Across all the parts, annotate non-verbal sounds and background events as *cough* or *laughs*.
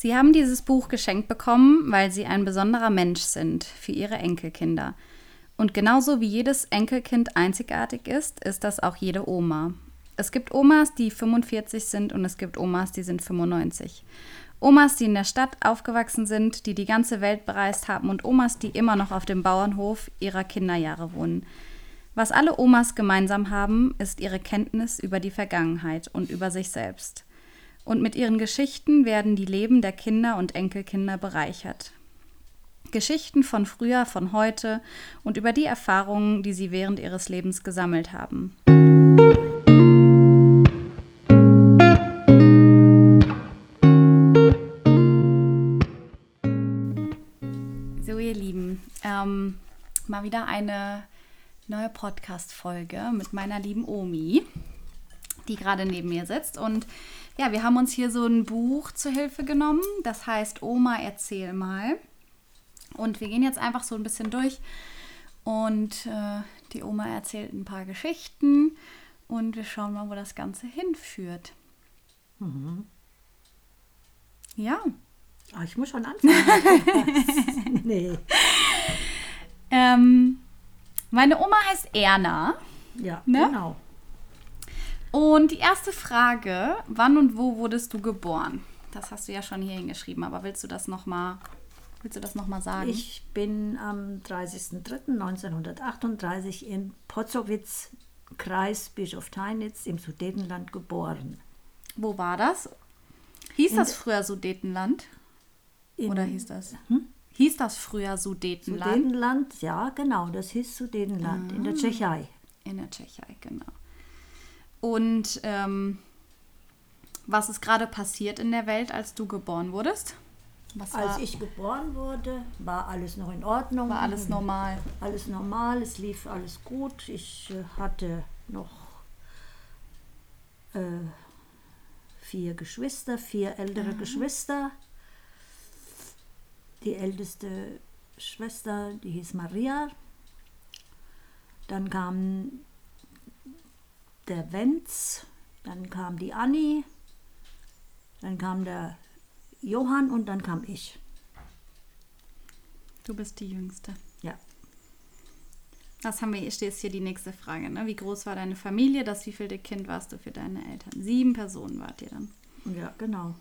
Sie haben dieses Buch geschenkt bekommen, weil Sie ein besonderer Mensch sind für Ihre Enkelkinder. Und genauso wie jedes Enkelkind einzigartig ist, ist das auch jede Oma. Es gibt Omas, die 45 sind und es gibt Omas, die sind 95. Omas, die in der Stadt aufgewachsen sind, die die ganze Welt bereist haben und Omas, die immer noch auf dem Bauernhof ihrer Kinderjahre wohnen. Was alle Omas gemeinsam haben, ist ihre Kenntnis über die Vergangenheit und über sich selbst. Und mit ihren Geschichten werden die Leben der Kinder und Enkelkinder bereichert. Geschichten von früher, von heute und über die Erfahrungen, die sie während ihres Lebens gesammelt haben. So, ihr Lieben, ähm, mal wieder eine neue Podcast-Folge mit meiner lieben Omi, die gerade neben mir sitzt. Und ja, wir haben uns hier so ein Buch zur Hilfe genommen. Das heißt Oma, erzähl mal. Und wir gehen jetzt einfach so ein bisschen durch. Und äh, die Oma erzählt ein paar Geschichten. Und wir schauen mal, wo das Ganze hinführt. Mhm. Ja. Oh, ich muss schon anfangen. *laughs* nee. Ähm, meine Oma heißt Erna. Ja, ne? genau. Und die erste Frage, wann und wo wurdest du geboren? Das hast du ja schon hier hingeschrieben, aber willst du das nochmal willst du das noch mal sagen? Ich bin am 30.03.1938 in Potzowitz, Kreis Bischof-Teinitz im Sudetenland geboren. Wo war das? Hieß in das früher Sudetenland? Oder hieß das? Hm? Hieß das früher Sudetenland? Sudetenland, ja, genau, das hieß Sudetenland ah, in der ah. Tschechei. In der Tschechei, genau. Und ähm, was ist gerade passiert in der Welt, als du geboren wurdest? Was als ich geboren wurde, war alles noch in Ordnung. War alles normal. Alles normal, es lief alles gut. Ich äh, hatte noch äh, vier Geschwister, vier ältere mhm. Geschwister. Die älteste Schwester, die hieß Maria. Dann kam der Wenz, dann kam die Anni, dann kam der Johann und dann kam ich. Du bist die Jüngste. Ja. Das haben wir, ist hier die nächste Frage. Ne? Wie groß war deine Familie? Das wievielte Kind warst du für deine Eltern? Sieben Personen wart ihr dann. Ja, genau.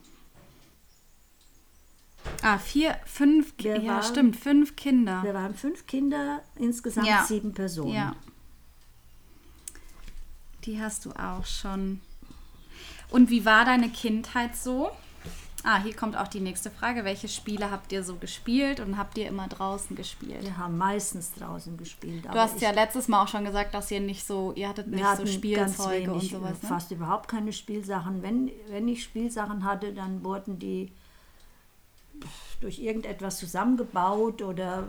Ah, vier, fünf, wir ja, waren, stimmt, fünf Kinder. Wir waren fünf Kinder, insgesamt ja. sieben Personen. Ja. Die hast du auch schon. Und wie war deine Kindheit so? Ah, hier kommt auch die nächste Frage. Welche Spiele habt ihr so gespielt und habt ihr immer draußen gespielt? Wir haben meistens draußen gespielt. Du hast ja letztes Mal auch schon gesagt, dass ihr nicht so, ihr hattet nicht so Spielzeuge wenig, und sowas. Ne? Fast überhaupt keine Spielsachen. Wenn, wenn ich Spielsachen hatte, dann wurden die durch irgendetwas zusammengebaut oder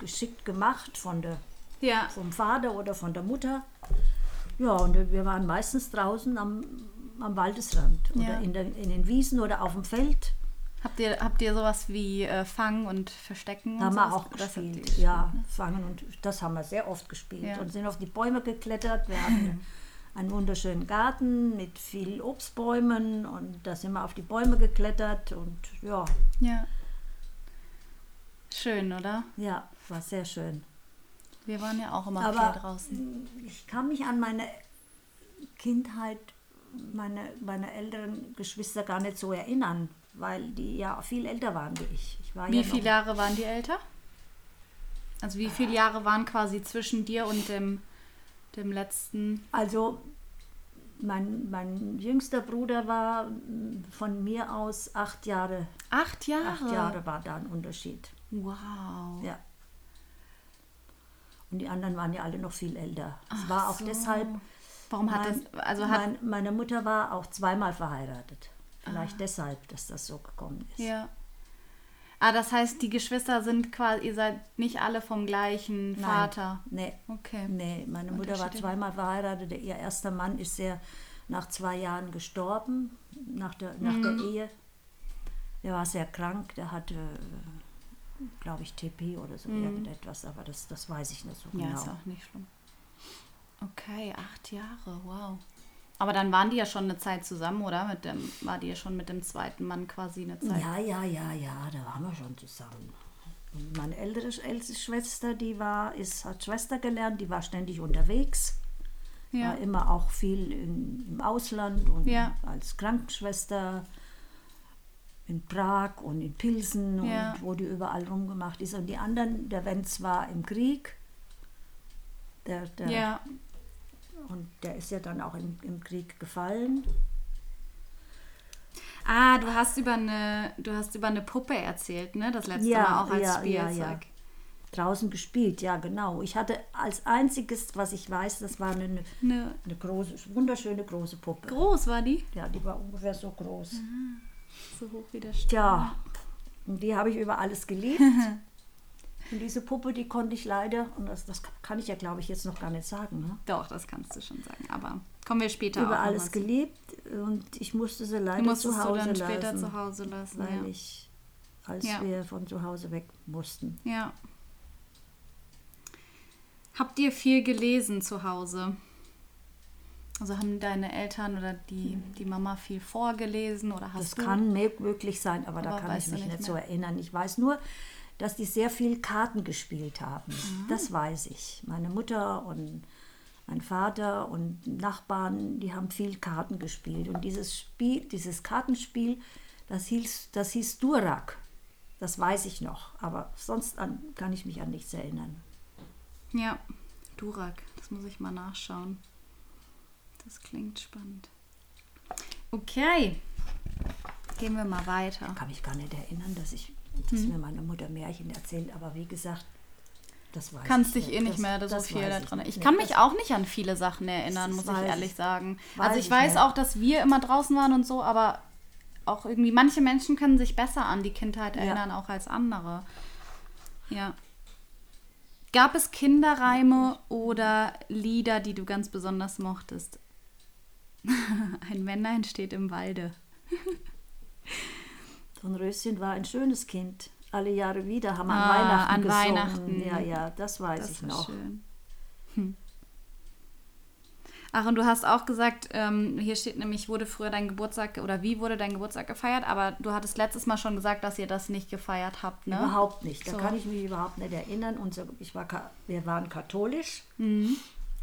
geschickt gemacht von der, ja. vom Vater oder von der Mutter. Ja, und wir waren meistens draußen am, am Waldesrand oder ja. in, der, in den Wiesen oder auf dem Feld. Habt ihr, habt ihr sowas wie äh, Fangen und Verstecken? Haben wir auch gespielt, gespielt, ja. Ne? Fangen und das haben wir sehr oft gespielt ja. und sind auf die Bäume geklettert. Wir hatten *laughs* einen wunderschönen Garten mit vielen Obstbäumen und da sind wir auf die Bäume geklettert und ja. Ja. Schön, oder? Ja, war sehr schön. Wir waren ja auch immer Aber viel draußen. Ich kann mich an meine Kindheit, meine, meine älteren Geschwister gar nicht so erinnern, weil die ja viel älter waren wie ich. ich war wie ja viele Jahre waren die älter? Also wie viele Jahre waren quasi zwischen dir und dem, dem letzten? Also mein, mein jüngster Bruder war von mir aus acht Jahre. Acht Jahre? Acht Jahre war da ein Unterschied. Wow. Ja. Und die anderen waren ja alle noch viel älter. Es war auch so. deshalb. Warum hat mein, das. Also hat mein, meine Mutter war auch zweimal verheiratet. Vielleicht ah. deshalb, dass das so gekommen ist. Ja. Ah, das heißt, die Geschwister sind quasi, ihr seid nicht alle vom gleichen Nein. Vater. Nee. Okay. Nee, meine Mutter war zweimal verheiratet. Ihr erster Mann ist sehr nach zwei Jahren gestorben, nach der, nach mhm. der Ehe. Er war sehr krank, der hatte glaube ich, TP oder so mhm. irgendetwas, aber das, das weiß ich nicht so genau. Ja, ist auch nicht schlimm. Okay, acht Jahre, wow. Aber dann waren die ja schon eine Zeit zusammen, oder? Mit dem, war die ja schon mit dem zweiten Mann quasi eine Zeit? Ja, ja, ja, ja, da waren wir schon zusammen. Und meine ältere, älteste Schwester, die war, ist, hat Schwester gelernt, die war ständig unterwegs. Ja. War immer auch viel in, im Ausland und ja. als Krankenschwester in Prag und in Pilsen und ja. wo die überall rumgemacht ist. Und die anderen, der Wenz war im Krieg. Der, der, ja. Und der ist ja dann auch im, im Krieg gefallen. Ah, du hast über eine, du hast über eine Puppe erzählt, ne? Das letzte ja, Mal auch als ja, Spielzeug. Ja, ja. Draußen gespielt, ja genau. Ich hatte als einziges, was ich weiß, das war eine, eine, eine große, wunderschöne große Puppe. Groß war die? Ja, die war ungefähr so groß. Aha. So hoch wie der Stern. Ja, und die habe ich über alles geliebt. *laughs* Und diese Puppe, die konnte ich leider, und das, das kann ich ja, glaube ich, jetzt noch gar nicht sagen. Ne? Doch, das kannst du schon sagen. Aber kommen wir später Über alles geliebt und ich musste sie leider zu Hause du dann später lassen. zu Hause lassen, weil ja. ich, als ja. wir von zu Hause weg mussten. Ja. Habt ihr viel gelesen zu Hause? Also haben deine Eltern oder die, die Mama viel vorgelesen oder hast das du? kann möglich sein, aber, aber da kann ich mich nicht, nicht so erinnern. Ich weiß nur, dass die sehr viel Karten gespielt haben. Mhm. Das weiß ich. Meine Mutter und mein Vater und Nachbarn, die haben viel Karten gespielt. Und dieses Spiel, dieses Kartenspiel, das hieß, das hieß Durak. Das weiß ich noch. Aber sonst an, kann ich mich an nichts erinnern. Ja, Durak. Das muss ich mal nachschauen. Das klingt spannend. Okay. Gehen wir mal weiter. Ich kann mich gar nicht erinnern, dass ich dass hm. mir meine Mutter Märchen erzählt. Aber wie gesagt, das weiß Kannst dich eh nicht mehr das, so viel daran. Ich, ich kann mich auch nicht an viele Sachen erinnern, muss ich ehrlich ich, sagen. Also ich, ich weiß mehr. auch, dass wir immer draußen waren und so, aber auch irgendwie manche Menschen können sich besser an die Kindheit erinnern, ja. auch als andere. Ja. Gab es Kinderreime oder Lieder, die du ganz besonders mochtest? *laughs* Ein Männlein steht im Walde. *laughs* Und Röschen war ein schönes Kind. Alle Jahre wieder haben ah, an Weihnachten an gesungen. Weihnachten. Ja, ja, das weiß das ich noch. Schön. Hm. Ach, und du hast auch gesagt, ähm, hier steht nämlich, wurde früher dein Geburtstag oder wie wurde dein Geburtstag gefeiert, aber du hattest letztes Mal schon gesagt, dass ihr das nicht gefeiert habt, ne? Überhaupt nicht. Da so. kann ich mich überhaupt nicht erinnern. Unser, ich war, wir waren katholisch mhm.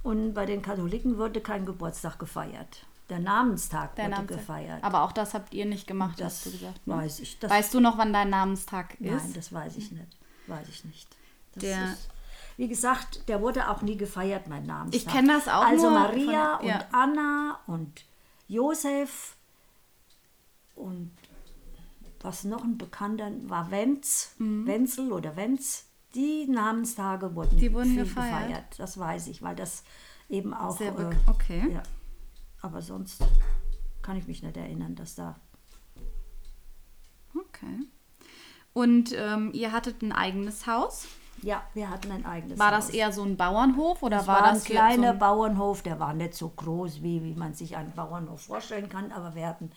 und bei den Katholiken wurde kein Geburtstag gefeiert. Der Namenstag der wurde Namenstag. gefeiert. Aber auch das habt ihr nicht gemacht, das hast du gesagt. Ne? Weiß ich. Weißt du noch, wann dein Namenstag ist? Nein, das weiß ich nicht. Weiß ich nicht. Das der, ist, wie gesagt, der wurde auch nie gefeiert, mein Namenstag. Ich kenne das auch Also Maria von, ja. und Anna und Josef und was noch ein bekannter war, Wenz, mhm. Wenzel oder Wenz. Die Namenstage wurden, die wurden gefeiert. gefeiert. Das weiß ich, weil das eben auch. Sehr äh, okay. Ja. Aber sonst kann ich mich nicht erinnern, dass da. Okay. Und ähm, ihr hattet ein eigenes Haus? Ja, wir hatten ein eigenes war Haus. War das eher so ein Bauernhof oder das war, war das ein kleiner so ein Bauernhof? Der war nicht so groß, wie, wie man sich einen Bauernhof vorstellen kann, aber wir hatten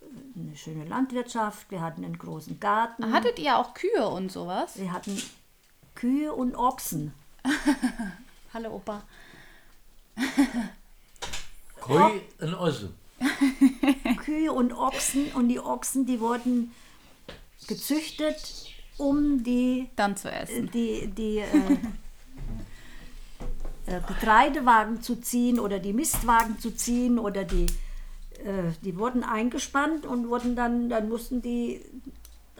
äh, eine schöne Landwirtschaft, wir hatten einen großen Garten. Hattet ihr auch Kühe und sowas? Wir hatten Kühe und Ochsen. *laughs* Hallo Opa. *laughs* Kühe und Ochsen. *laughs* Kühe und Ochsen und die Ochsen, die wurden gezüchtet, um die dann zu essen. Die, die äh, äh, Getreidewagen zu ziehen oder die Mistwagen zu ziehen oder die äh, die wurden eingespannt und wurden dann dann mussten die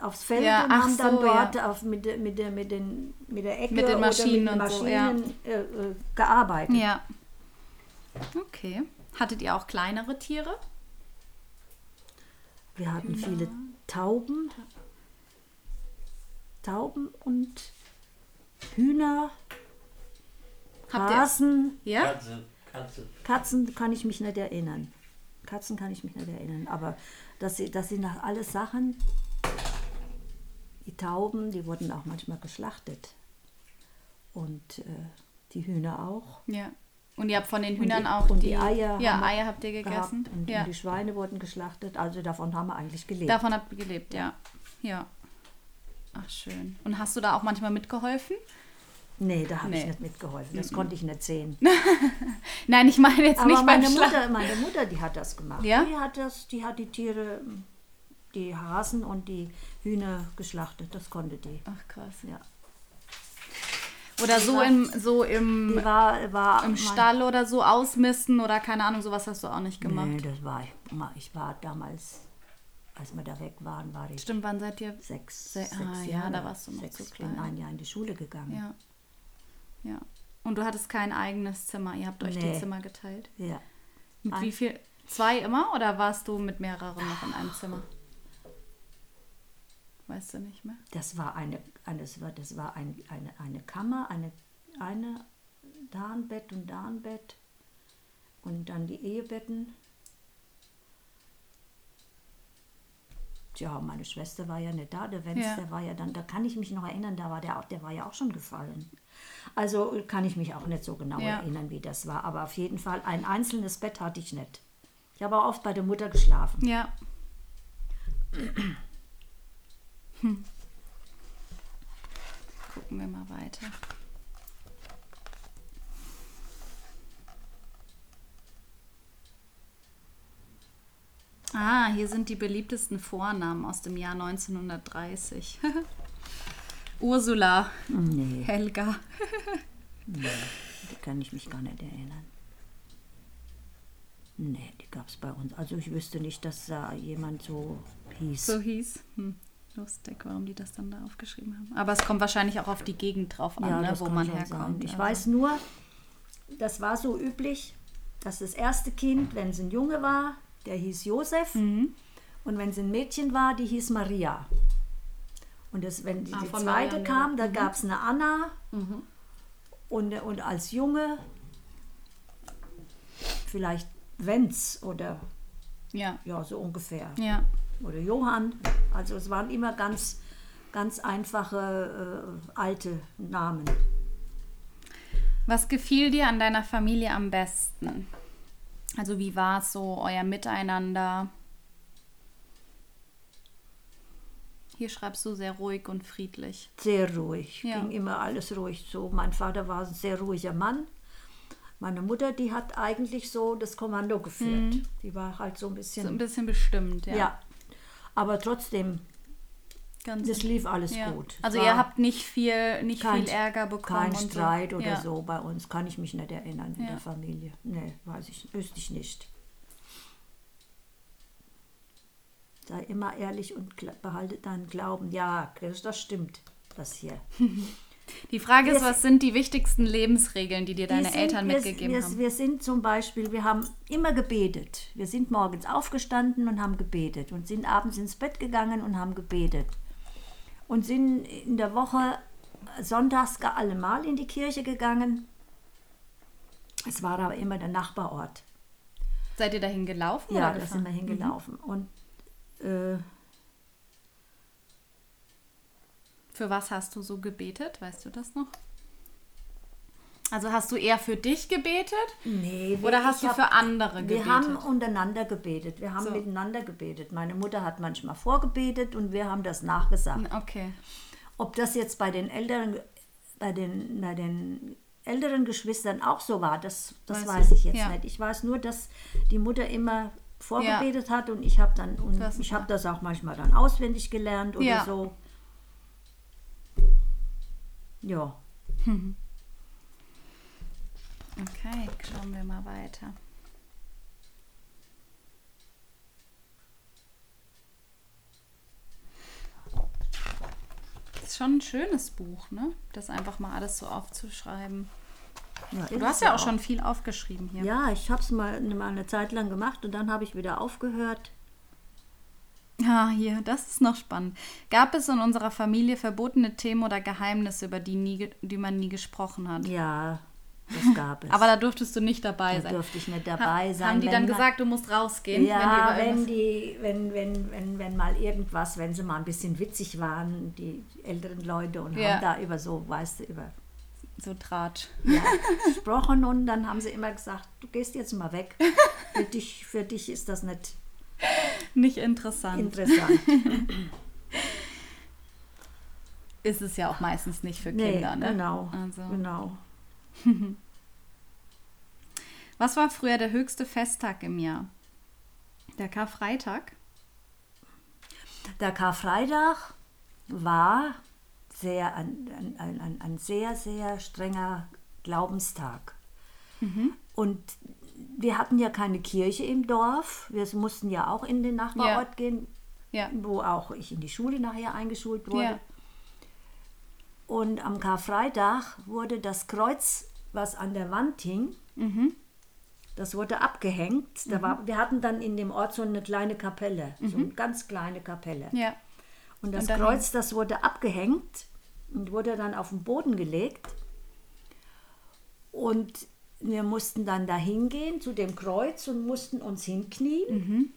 aufs Feld ja, und haben so, dann dort ja. auf, mit, mit, der, mit, den, mit der Ecke mit den Maschinen, oder mit den Maschinen so, ja. Äh, äh, gearbeitet. Ja. Okay. Hattet ihr auch kleinere Tiere? Wir hatten Hühner. viele Tauben. Tauben und Hühner, Habt Hasen. Ihr? Ja? Katze, Katze. Katzen kann ich mich nicht erinnern. Katzen kann ich mich nicht erinnern. Aber das, das sind nach alles Sachen. Die Tauben, die wurden auch manchmal geschlachtet. Und äh, die Hühner auch. Ja. Und ihr habt von den Hühnern und die, auch und die, Eier. Ja, Eier habt ihr gegessen. Und, ja. und, die Schweine wurden geschlachtet. Also davon haben wir eigentlich gelebt. Davon habt ihr gelebt, ja. Ja. Ach, schön. Und hast du da auch manchmal mitgeholfen? Nee, da habe nee. ich nicht mitgeholfen. Das mhm. konnte ich nicht sehen. *laughs* Nein, ich meine jetzt Aber nicht meine Mutter, meine Mutter, die hat das gemacht. Ja? Die hat das, die hat die Tiere, die Hasen und die Hühner geschlachtet. Das konnte die. Ach krass. Ja. Oder so im, so im, war, war im Stall oder so ausmisten oder keine Ahnung, sowas hast du auch nicht gemacht. Nee, das war ich. Ich war damals, als wir da weg waren, war ich. Stimmt, wann seid ihr? Sechs. Se sechs ah, Jahre, ja, da warst du noch sechs, zu klein. bin ein Jahr in die Schule gegangen. Ja. Ja. Und du hattest kein eigenes Zimmer. Ihr habt euch nee. die Zimmer geteilt. Ja. Mit ein wie viel? Zwei immer oder warst du mit mehreren noch in einem Zimmer? Weißt du nicht mehr? Das war eine, das war, das war ein, eine, eine Kammer, eine, eine da ein Bett und da ein Bett und dann die Ehebetten. Tja, meine Schwester war ja nicht da, der Wenz, ja. war ja dann, da kann ich mich noch erinnern, da war der auch, der war ja auch schon gefallen. Also kann ich mich auch nicht so genau ja. erinnern, wie das war. Aber auf jeden Fall ein einzelnes Bett hatte ich nicht. Ich habe auch oft bei der Mutter geschlafen. Ja. *clears throat* Hm. Gucken wir mal weiter. Ah, hier sind die beliebtesten Vornamen aus dem Jahr 1930. *laughs* Ursula. Nee. Helga. *laughs* nee, die kann ich mich gar nicht erinnern. Nee, die gab es bei uns. Also ich wüsste nicht, dass da jemand so hieß. So hieß. Hm. Lustig, warum die das dann da aufgeschrieben haben. Aber es kommt wahrscheinlich auch auf die Gegend drauf an, ja, ne, wo man herkommt. Sein. Ich also. weiß nur, das war so üblich, dass das erste Kind, wenn es ein Junge war, der hieß Josef. Mhm. Und wenn es ein Mädchen war, die hieß Maria. Und das, wenn die, ah, die zweite Marianne. kam, da mhm. gab es eine Anna. Mhm. Und, und als Junge vielleicht Wenz oder ja. ja, so ungefähr. Ja. Oder Johann. Also es waren immer ganz, ganz einfache äh, alte Namen. Was gefiel dir an deiner Familie am besten? Also wie war es so, euer Miteinander? Hier schreibst du sehr ruhig und friedlich. Sehr ruhig. Ja. Ging immer alles ruhig so. Mein Vater war ein sehr ruhiger Mann. Meine Mutter, die hat eigentlich so das Kommando geführt. Mhm. Die war halt so ein bisschen. So ein bisschen bestimmt, ja. Ja. Aber trotzdem, Ganz das lief alles ja. gut. Also ihr habt nicht viel, nicht kein, viel Ärger bekommen. Kein Streit so. oder ja. so bei uns, kann ich mich nicht erinnern in ja. der Familie. Nee, weiß ich, wüsste ich nicht. sei immer ehrlich und behalte deinen Glauben. Ja, das stimmt, das hier. *laughs* Die Frage ist, was sind die wichtigsten Lebensregeln, die dir deine sind, Eltern mitgegeben wir, haben? Wir sind zum Beispiel, wir haben immer gebetet. Wir sind morgens aufgestanden und haben gebetet und sind abends ins Bett gegangen und haben gebetet. Und sind in der Woche sonntags gar allemal in die Kirche gegangen. Es war aber immer der Nachbarort. Seid ihr dahin gelaufen? Ja, da sind wir hingelaufen. Mhm. Und äh, für was hast du so gebetet? Weißt du das noch? Also hast du eher für dich gebetet? Nee. Oder hast du hab, für andere gebetet? Wir haben untereinander gebetet. Wir haben so. miteinander gebetet. Meine Mutter hat manchmal vorgebetet und wir haben das nachgesagt. Okay. Ob das jetzt bei den älteren, bei den, bei den älteren Geschwistern auch so war, das, das weiß, weiß ich jetzt ja. nicht. Ich weiß nur, dass die Mutter immer vorgebetet ja. hat und ich habe dann und das ich habe das auch manchmal dann auswendig gelernt oder ja. so. Ja. *laughs* Okay, schauen wir mal weiter. Das ist schon ein schönes Buch, ne? Das einfach mal alles so aufzuschreiben. Ja, du hast ja auch, auch schon viel aufgeschrieben hier. Ja, ich habe es mal, mal eine Zeit lang gemacht und dann habe ich wieder aufgehört. Ja, hier, das ist noch spannend. Gab es in unserer Familie verbotene Themen oder Geheimnisse, über die, nie, die man nie gesprochen hat? Ja, das gab es. Aber da durftest du nicht dabei da sein. Da durfte ich nicht dabei ha, sein. Haben die dann gesagt, du musst rausgehen? Ja, wenn, die, wenn, wenn, wenn, wenn mal irgendwas, wenn sie mal ein bisschen witzig waren, die älteren Leute und ja. haben da über so, weißt du, über so Tratsch. Ja, *laughs* gesprochen und dann haben sie immer gesagt, du gehst jetzt mal weg. Für dich, für dich ist das nicht, nicht interessant. interessant. *laughs* ist es ja auch meistens nicht für Nee, Kinder. Ne? genau, Also. genau. *laughs* Was war früher der höchste Festtag im Jahr? Der Karfreitag? Der Karfreitag war sehr, ein, ein, ein, ein, ein sehr, sehr strenger Glaubenstag. Und wir hatten ja keine Kirche im Dorf. Wir mussten ja auch in den Nachbarort gehen, Ja. wo auch ich in die Schule nachher eingeschult wurde. Ja. Und am Karfreitag wurde das Kreuz, was an der Wand hing, das wurde abgehängt. Da war, wir hatten dann in dem Ort so eine kleine Kapelle, so eine ganz kleine Kapelle. Ja. Und das Und Kreuz, das wurde abgehängt und wurde dann auf den Boden gelegt. Und wir mussten dann da hingehen zu dem Kreuz und mussten uns hinknien.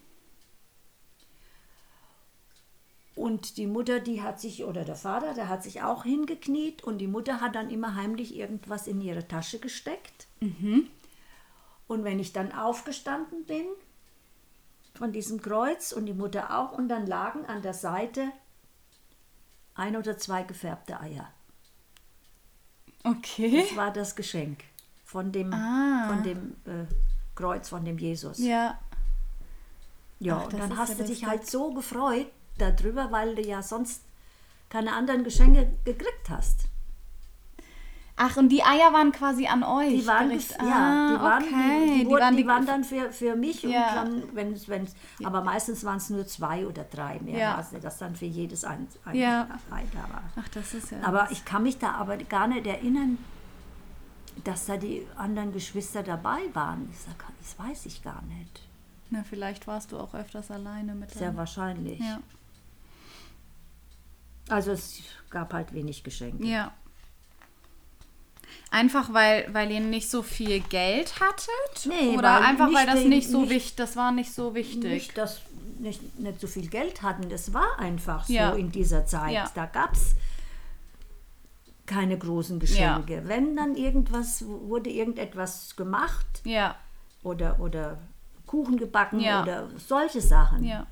Und die Mutter, die hat sich, oder der Vater, der hat sich auch hingekniet und die Mutter hat dann immer heimlich irgendwas in ihre Tasche gesteckt. Und wenn ich dann aufgestanden bin von diesem Kreuz und die Mutter auch, und dann lagen an der Seite ein oder zwei gefärbte Eier. Okay. Das war das Geschenk von dem, Ah. von dem äh, Kreuz, von dem Jesus. Ja. Ja, Ach, und das dann hast du dich halt so gefreut darüber, weil du ja sonst keine anderen Geschenke gekriegt hast. Ach, und die Eier waren quasi an euch. Die waren, gerichtet. gef- ja, die Ah, waren, okay. die, die, wurden, waren die waren dann für, für mich Ja. und dann, wenn es, wenn es, aber meistens waren es nur zwei oder drei, mehr Ja. nicht, dass dann für jedes ein, ein Ja. Ei da war. Ach, das ist ja. Aber ich kann mich da aber gar nicht erinnern, dass da die anderen Geschwister dabei waren. Ich sag, das weiß ich gar nicht. Na, vielleicht warst du auch öfters alleine mit Sehr wahrscheinlich. Ja. Also es gab halt wenig Geschenke. Ja. Einfach weil, weil ihr nicht so viel Geld hattet? Nee, Oder weil einfach weil das nicht so nicht- wichtig, das war nicht so wichtig. Nicht, dass nicht, nicht so viel Geld hatten. Das war einfach so Ja. in dieser Zeit. Ja. Da gab es keine großen Geschenke. Wenn dann irgendwas, wurde irgendetwas gemacht Ja, oder, oder Kuchen gebacken Ja. oder solche Sachen. ja.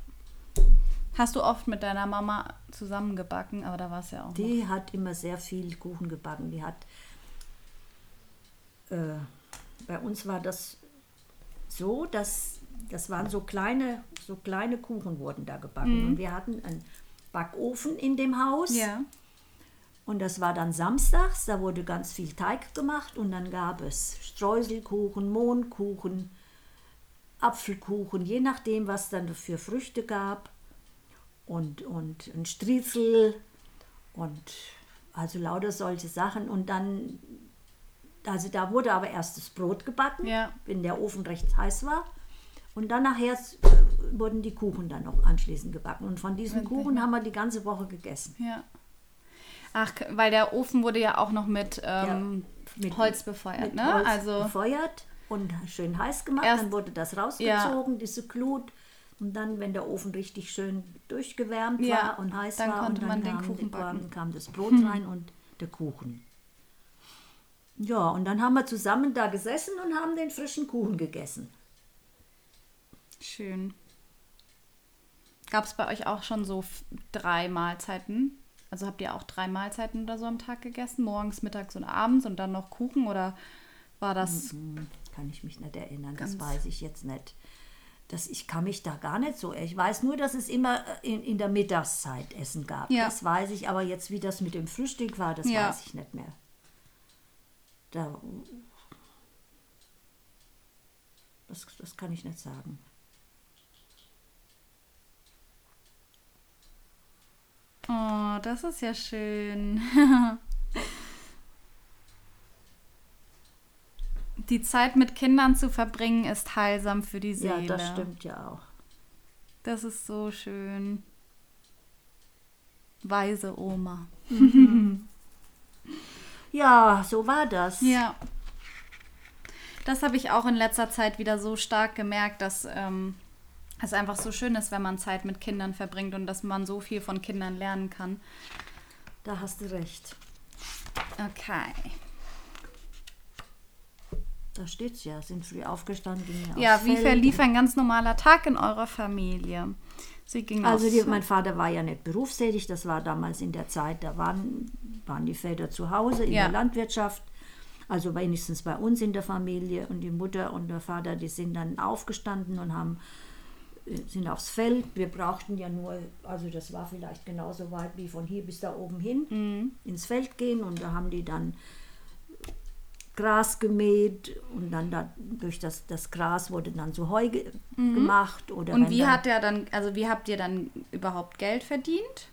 Hast du oft mit deiner Mama zusammengebacken, aber da war es ja auch. noch. Die hat immer sehr viel Kuchen gebacken. Die hat, äh, bei uns war das so, dass das waren so kleine, so kleine Kuchen wurden da gebacken. Und wir hatten einen Backofen in dem Haus. Mhm. Ja. Und das war dann samstags, da wurde ganz viel Teig gemacht und dann gab es Streuselkuchen, Mohnkuchen, Apfelkuchen, je nachdem, was dann für Früchte gab. Und, und ein Striezel und also lauter solche Sachen. Und dann, also da wurde aber erst das Brot gebacken, Ja. wenn der Ofen recht heiß war. Und dann nachher äh, wurden die Kuchen dann noch anschließend gebacken. Und von diesen Kuchen haben wir die ganze Woche gegessen. Ja. Ach, weil der Ofen wurde ja auch noch mit, ähm, mit- Holz befeuert, mit ne? Holz also befeuert und schön heiß gemacht. Erst- dann wurde das rausgezogen, diese Glut. Und dann, wenn der Ofen richtig schön durchgewärmt Ja, war und heiß dann war, konnte und man dann den kam, Kuchen die- backen. kam, kam das Brot rein und der Kuchen. Ja, und dann haben wir zusammen da gesessen und haben den frischen Kuchen gegessen. schön. Gab es bei euch auch schon so drei Mahlzeiten? Also habt ihr auch drei Mahlzeiten oder so am Tag gegessen? Morgens, mittags und abends und dann noch Kuchen? Oder war das. Hm, Kann ich mich nicht erinnern, das weiß ich jetzt nicht. Das, ich kann mich da gar nicht so. Ich weiß nur, dass es immer äh, in, in der Mittagszeit Essen gab. Ja. Das weiß ich, aber jetzt, wie das mit dem Frühstück war, das Ja. weiß ich nicht mehr. Da, das, das kann ich nicht sagen. Oh, das ist ja schön. *laughs* Die Zeit mit Kindern zu verbringen ist heilsam für die Seele. Ja, das stimmt ja auch. Das ist so schön. Weise Oma. *laughs* Ja, so war das. Ja. Das habe ich auch in letzter Zeit wieder so stark gemerkt, dass ähm, es einfach so schön ist, wenn man Zeit mit Kindern verbringt und dass man so viel von Kindern lernen kann. Da hast du recht. Okay. Da steht's ja, sind früh aufgestanden. Ja, wie verlief ein ganz normaler Tag in eurer Familie? Sie ging Also die, mein Vater war ja nicht berufstätig, das war damals in der Zeit, da waren, waren die Väter zu Hause in Ja. der Landwirtschaft, also wenigstens bei uns in der Familie und die Mutter und der Vater, die sind dann aufgestanden und haben sind aufs Feld. Wir brauchten ja nur, also das war vielleicht genauso weit wie von hier bis da oben hin, Mhm. ins Feld gehen und da haben die dann Gras gemäht und dann da, durch das, das Gras wurde dann so Heu ge gemacht. Oder Mhm. Und wie dann, hat der dann, also wie habt ihr dann überhaupt Geld verdient?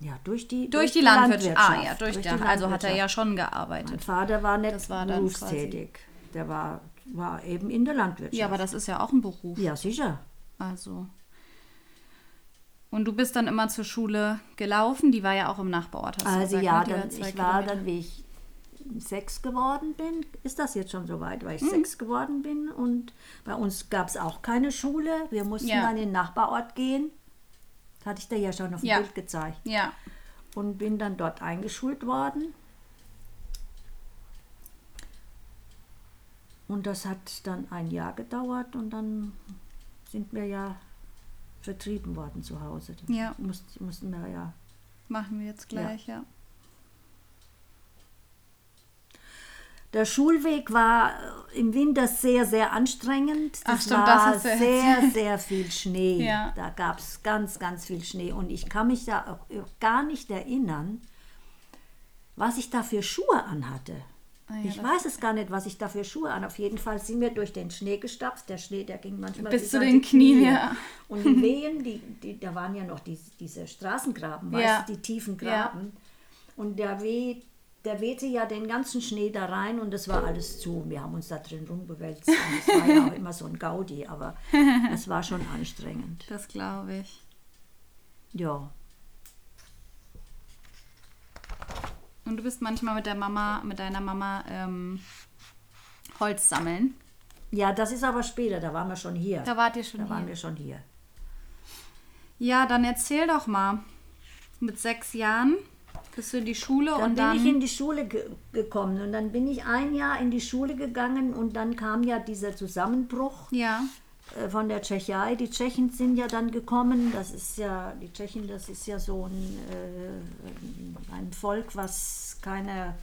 Ja, durch die, Durch, die, Landwirtschaft. Ah ja, durch, die der, also hat er Landwirtschaft. ja schon Mein gearbeitet. Vater war nicht Das war berufstätig. Der war, war eben in der Landwirtschaft. Ja, aber das ist ja auch ein Beruf. ja, sicher. Also. Und du bist dann immer zur Schule gelaufen, die war ja auch im Nachbarort. Hast du Also gesagt, ja, ne? Dann, zwei ich war Kilometer. dann, wie ich sechs geworden bin, ist das jetzt schon soweit, Mhm. weil ich sechs geworden bin und bei uns gab es auch keine Schule. Wir mussten Ja. dann in den Nachbarort gehen. Das hatte ich dir ja schon auf dem Ja. Bild gezeigt. Ja, und bin dann dort eingeschult worden. Und das hat dann ein Jahr gedauert und dann sind wir ja vertrieben worden zu Hause. Dann Ja. Mussten, mussten wir ja. machen wir jetzt gleich, ja. Der Schulweg war äh, im Winter sehr, sehr anstrengend. Ach, Das stimmt, war das sehr, *laughs* sehr viel Schnee. Ja. Da gab es ganz, ganz viel Schnee. Und ich kann mich da auch gar nicht erinnern, was ich da für Schuhe anhatte. Ah ja, ich das- weiß es gar nicht, was ich da für Schuhe an. Auf jeden Fall sind wir durch den Schnee gestapft. Der Schnee, der ging manchmal Bis zu den Knien, Knie. ja. Und die *laughs* Wehen, die, die, da waren ja noch die, diese Straßengraben, weißt Ja. du, die tiefen. Graben. Und der Weh, der wehte ja den ganzen Schnee da rein und es war alles zu. Wir haben uns da drin rumgewälzt. Und es war ja auch immer so ein Gaudi, aber *laughs* es war schon anstrengend. Das glaube ich. Ja. Und du bist manchmal mit der Mama, mit deiner Mama ähm, Holz sammeln. Ja, das ist aber später, da waren wir schon hier. Da wart ihr schon Da waren hier. wir schon hier. Ja, dann erzähl doch mal. Mit sechs Jahren bist du in die Schule Dann und bin dann. ich in die Schule ge gekommen und dann bin ich ein Jahr in die Schule gegangen und dann kam ja dieser Zusammenbruch ja, von der Tschechei. Die Tschechen sind ja dann gekommen. Das ist ja, die Tschechen, das ist ja so ein, äh, ein Volk, was keine,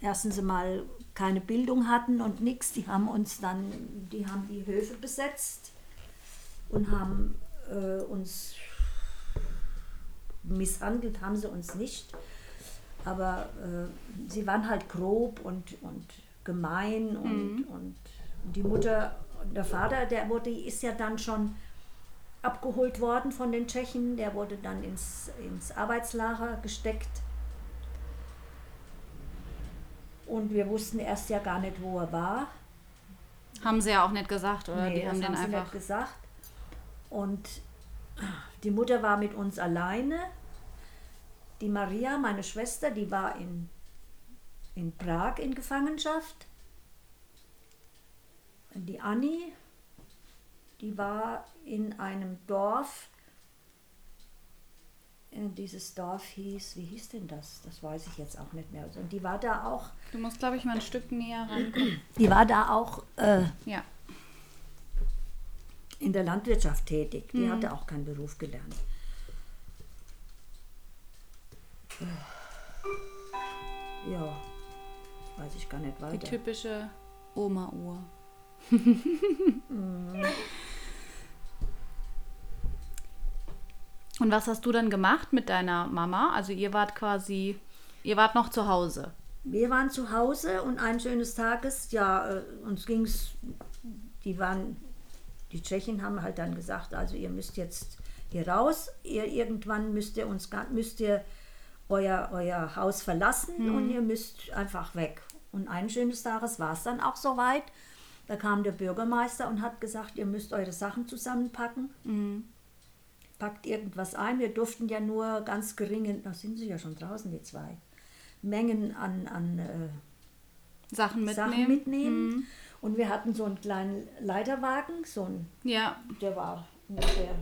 erstens mal keine Bildung hatten und nichts. Die haben uns dann, die haben die Höfe besetzt und haben äh, uns misshandelt, haben sie uns nicht. Aber äh, sie waren halt grob und, und gemein und, und die Mutter und der Vater, der wurde, ist ja dann schon abgeholt worden von den Tschechen, der wurde dann ins, ins Arbeitslager gesteckt. Und wir wussten erst ja gar nicht, wo er war. haben sie ja auch nicht gesagt, oder? Nee, die haben das den sie einfach. nicht gesagt. Und die Mutter war mit uns alleine. Die Maria, meine Schwester, die war in, in Prag in Gefangenschaft. Die Anni, die war in einem Dorf. Äh, Dieses Dorf hieß, wie hieß denn das? Das weiß ich jetzt auch nicht mehr. Und die war da auch, Du musst, glaube ich, mal ein Stück näher rankommen. die war da auch äh, Ja. in der Landwirtschaft tätig. Mhm. Die hatte auch keinen Beruf gelernt. Ja, weiß ich gar nicht Die weiter. typische Oma-Uhr. *laughs* Und was hast du dann gemacht mit deiner Mama? Also ihr wart quasi, ihr wart noch zu Hause. Wir waren zu Hause und eines schönes Tages, ja, äh, uns ging es, die waren, die Tschechen haben halt dann gesagt, also ihr müsst jetzt hier raus, ihr irgendwann müsst ihr uns, müsst ihr euer, euer Haus verlassen und ihr müsst einfach weg. Und eines schönes Tages war es dann auch soweit. Da kam der Bürgermeister und hat gesagt, ihr müsst eure Sachen zusammenpacken. Packt irgendwas ein. Wir durften ja nur ganz geringe, da sind sie ja schon draußen, die zwei, Mengen an, an äh, Sachen mitnehmen. Sachen mitnehmen. Und wir hatten so einen kleinen Leiterwagen, so ein, Ja. der war ungefähr.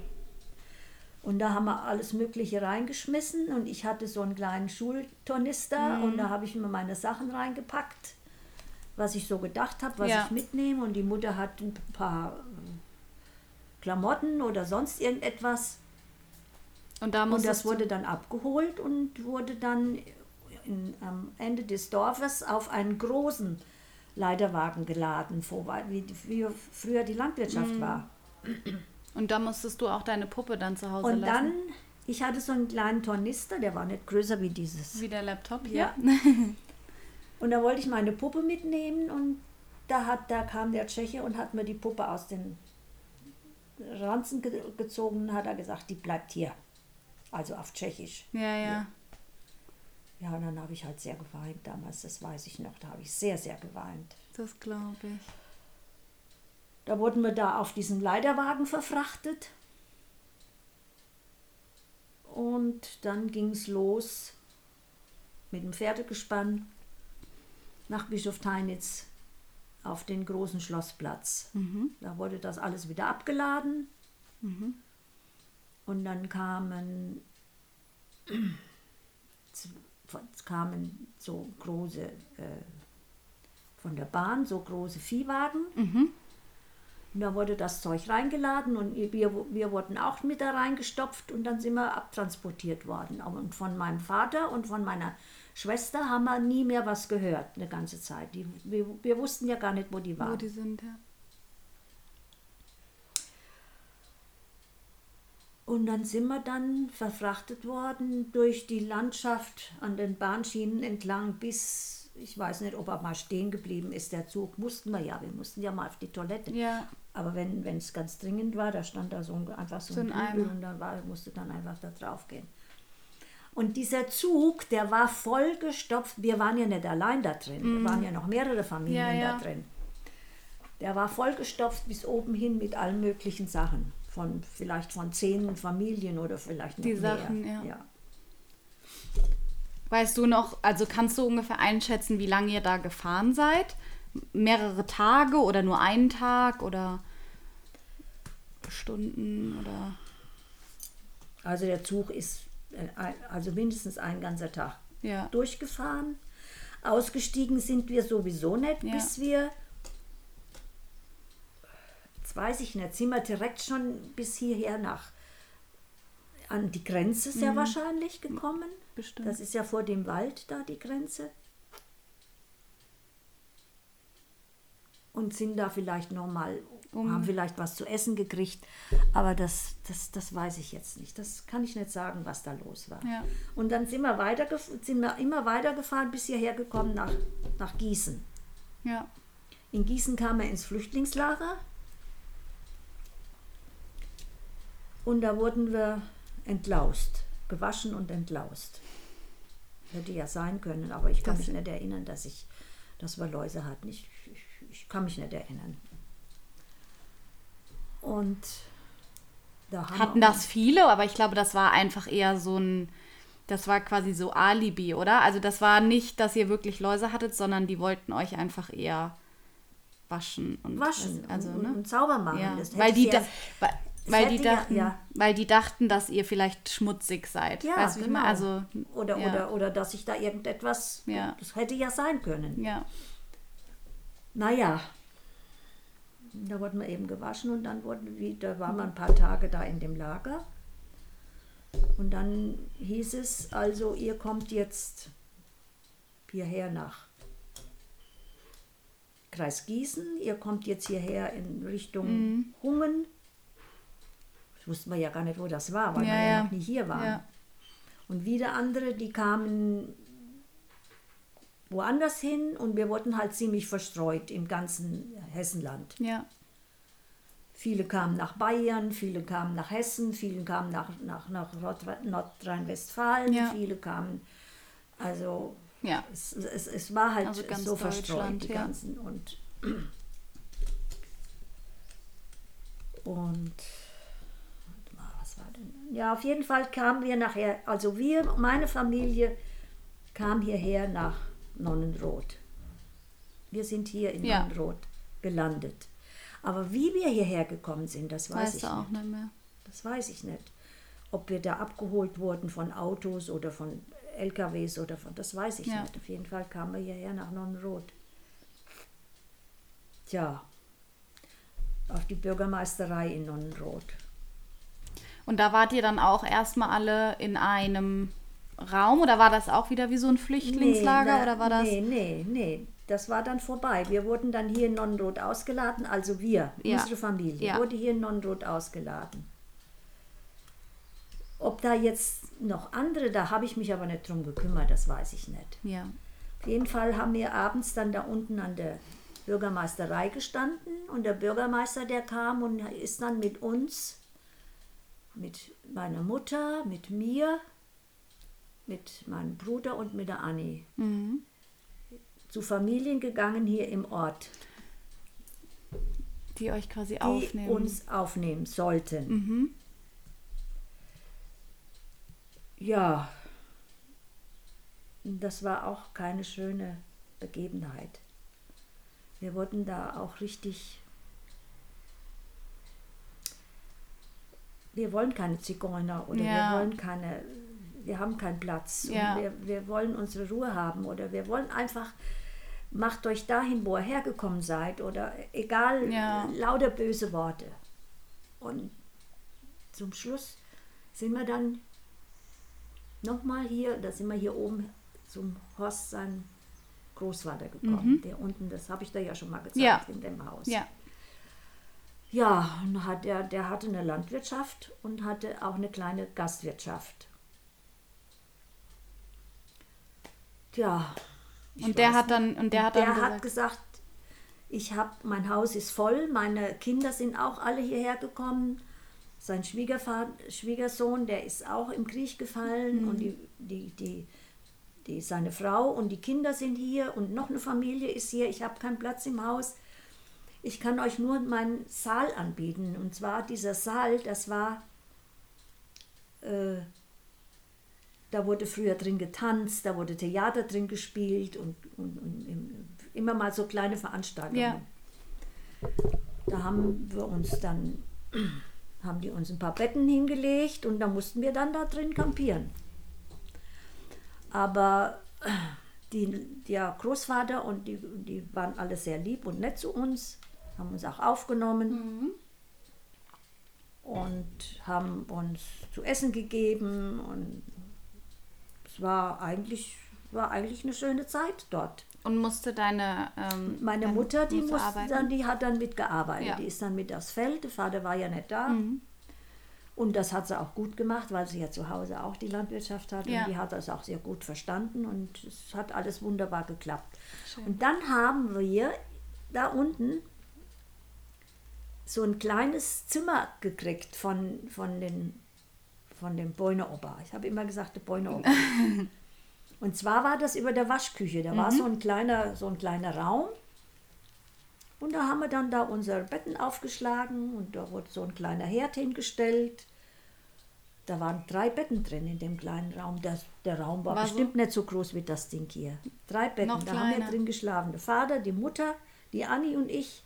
Und da haben wir alles Mögliche reingeschmissen und ich hatte so einen kleinen Schultornister und da habe ich mir meine Sachen reingepackt, was ich so gedacht habe, was Ja. ich mitnehme. Und die Mutter hat ein paar äh, Klamotten oder sonst irgendetwas. Und, da und das wurde dann abgeholt und wurde dann in, am Ende des Dorfes auf einen großen Leiterwagen geladen, wie, wie früher die Landwirtschaft mhm. war. Und da musstest du auch deine Puppe dann zu Hause und lassen? Und dann, ich hatte so einen kleinen Tornister, der war nicht größer wie dieses. Wie der Laptop hier? Ja. *laughs* und da wollte ich meine Puppe mitnehmen und da, hat, da kam der Tscheche und hat mir die Puppe aus den Ranzen ge gezogen und hat er gesagt, die bleibt hier. Also auf Tschechisch. Ja, ja. Ja, und dann habe ich halt sehr geweint damals, das weiß ich noch. Da habe ich sehr, sehr geweint. Das glaube ich. Da wurden wir da auf diesen Leiterwagen verfrachtet. Und dann ging es los mit dem Pferdegespann nach Bischof Teinitz auf den großen Schlossplatz. Mhm. Da wurde das alles wieder abgeladen. Mhm. Und dann kamen, kamen so große, äh, von der Bahn, so große Viehwagen. Mhm. Und da wurde das Zeug reingeladen und wir, wir wurden auch mit da reingestopft und dann sind wir abtransportiert worden. Und von meinem Vater und von meiner Schwester haben wir nie mehr was gehört, eine ganze Zeit. Die, wir, wir wussten ja gar nicht, wo die waren. Wo die sind, ja. Und dann sind wir dann verfrachtet worden durch die Landschaft an den Bahnschienen entlang bis, ich weiß nicht, ob er mal stehen geblieben ist, der Zug. Mussten wir ja, wir mussten ja mal auf die Toilette. Ja. Aber wenn es ganz dringend war, da stand da so ein, einfach so, so ein Bügel und dann war, musste dann einfach da drauf gehen. Und dieser Zug, der war vollgestopft. Wir waren ja nicht allein da drin, mm. da waren ja noch mehrere Familien ja, ja. da drin. Der war vollgestopft bis oben hin mit allen möglichen Sachen. Von vielleicht von zehn Familien oder vielleicht noch Die mehr. Sachen, ja. ja. Weißt du noch, also kannst du ungefähr einschätzen, wie lange ihr da gefahren seid? Mehrere Tage oder nur einen Tag oder Stunden oder? Also der Zug ist also mindestens ein ganzer Tag ja. durchgefahren. Ausgestiegen sind wir sowieso nicht, ja. bis wir, jetzt weiß ich nicht, sind wir direkt schon bis hierher nach, an die Grenze sehr mhm. wahrscheinlich gekommen. Bestimmt. Das ist ja vor dem Wald da die Grenze. Und sind da vielleicht nochmal um haben vielleicht was zu essen gekriegt, aber das, das, das weiß ich jetzt nicht. Das kann ich nicht sagen, was da los war. Ja. Und dann sind wir, weiter, sind wir immer weitergefahren, bis hierher gekommen nach, nach Gießen. Ja. In Gießen kam er ins Flüchtlingslager und da wurden wir entlaust, gewaschen und entlaust. Hätte ja sein können, aber ich kann das mich nicht erinnern, dass ich, dass wir Läuse hatten. Ich, ich, kann mich nicht erinnern. Und da hatten das viele, aber ich glaube, das war einfach eher so ein, das war quasi so Alibi, oder? Also das war nicht, dass ihr wirklich Läuse hattet, sondern die wollten euch einfach eher waschen und waschen, also und, ne? und sauber machen. Ja. weil die da, weil, weil die dachten, ja. weil die dachten, dass ihr vielleicht schmutzig seid. Ja, weißt, genau. Also oder ja. oder oder dass ich da irgendetwas, ja. das hätte ja sein können. Ja. Naja, da wurden wir eben gewaschen und dann wurden wir, da waren wir ein paar Tage da in dem Lager. Und dann hieß es, also ihr kommt jetzt hierher nach Kreis Gießen, ihr kommt jetzt hierher in Richtung mhm. Hungen. Das wussten wir ja gar nicht, wo das war, weil ja, wir ja, ja noch nie hier waren. Ja. Und wieder andere, die kamen woanders hin und wir wurden halt ziemlich verstreut im ganzen Hessenland. Ja. Viele kamen nach Bayern, viele kamen nach Hessen, viele kamen nach, nach, nach Nordrhein-Westfalen, ja. viele kamen, also ja. es, es, es war halt also so verstreut, die ja. ganzen. Und, *clears throat* und was war denn? Ja, auf jeden Fall kamen wir nachher, also wir, meine Familie kam hierher nach Nonnenroth. Wir sind hier in ja. Nonnenroth gelandet. Aber wie wir hierher gekommen sind, das weiß weißt ich auch nicht. mehr. Das weiß ich nicht. Ob wir da abgeholt wurden von Autos oder von LKWs oder von, das weiß ich ja. nicht. Auf jeden Fall kamen wir hierher nach Nonnenroth. Tja. auf die Bürgermeisterei in Nonnenroth. Und da wart ihr dann auch erstmal alle in einem Raum oder war das auch wieder wie so ein Flüchtlingslager Nee, oder war das? Nee, nee, nee. Das war dann vorbei. Wir wurden dann hier in Nonnenroth ausgeladen, also wir, Ja. unsere Familie, Ja. wurde hier in Nonnenroth ausgeladen. Ob da jetzt noch andere, da habe ich mich aber nicht drum gekümmert, das weiß ich nicht. Ja. Auf jeden Fall haben wir abends dann da unten an der Bürgermeisterei gestanden und der Bürgermeister, der kam und ist dann mit uns, mit meiner Mutter, mit mir, mit meinem Bruder und mit der Annie zu Familien gegangen hier im Ort, Die euch quasi die aufnehmen. uns aufnehmen sollten. Ja, das war auch keine schöne Begebenheit. Wir wurden da auch richtig. Wir wollen keine Zigeuner oder Ja. wir wollen keine. Wir haben keinen Platz. Ja. Wir, wir wollen unsere Ruhe haben oder wir wollen einfach. Macht euch dahin, wo ihr hergekommen seid oder egal, Ja. lauter böse Worte. Und zum Schluss sind wir dann nochmal hier, da sind wir hier oben zum Horst, sein Großvater gekommen. Der unten, das habe ich da ja schon mal gezeigt, Mhm. Ja. in dem Haus. ja. Ja, und hat der, der hatte eine Landwirtschaft und hatte auch eine kleine Gastwirtschaft. Ich Und der hat dann und der hat dann der gesagt, hat gesagt, ich habe, mein Haus ist voll, meine Kinder sind auch alle hierher gekommen. Sein Schwiegervater, Schwiegersohn, der ist auch im Krieg gefallen Mhm. und die, die, die, die, seine Frau und die Kinder sind hier und noch eine Familie ist hier. Ich habe keinen Platz im Haus. Ich kann euch nur meinen Saal anbieten. Und zwar dieser Saal, das war, äh, da wurde früher drin getanzt, da wurde Theater drin gespielt und, und, und im- immer mal so kleine Veranstaltungen. Ja. Da haben wir uns dann, *clears throat* haben die uns ein paar Betten hingelegt und da mussten wir dann da drin kampieren. Aber *clears throat* die, der Großvater und die, die waren alle sehr lieb und nett zu uns, haben uns auch aufgenommen und haben uns zu essen gegeben und es war eigentlich, war eigentlich eine schöne Zeit dort. und musste deine ähm, Meine Mutter, die, musste musste arbeiten? dann, die hat dann mitgearbeitet. Ja. Die ist dann mit aufs Feld. Der Vater war ja nicht da. Mhm. Und das hat sie auch gut gemacht, weil sie ja zu Hause auch die Landwirtschaft hat. Ja. Und die hat das auch sehr gut verstanden. Und es hat alles wunderbar geklappt. Schön. Und dann haben wir da unten so ein kleines Zimmer gekriegt von, von, den, von dem Beuneober. Ich habe immer gesagt, der Beuneober. *laughs* Und zwar war das über der Waschküche. Da war so ein kleiner, so ein kleiner Raum. Und da haben wir dann da unsere Betten aufgeschlagen und da wurde so ein kleiner Herd hingestellt. Da waren drei Betten drin in dem kleinen Raum. Das, der Raum war, War so- bestimmt nicht so groß wie das Ding hier. Drei Betten, da haben wir drin geschlafen. Der Vater, die Mutter, die Anni und ich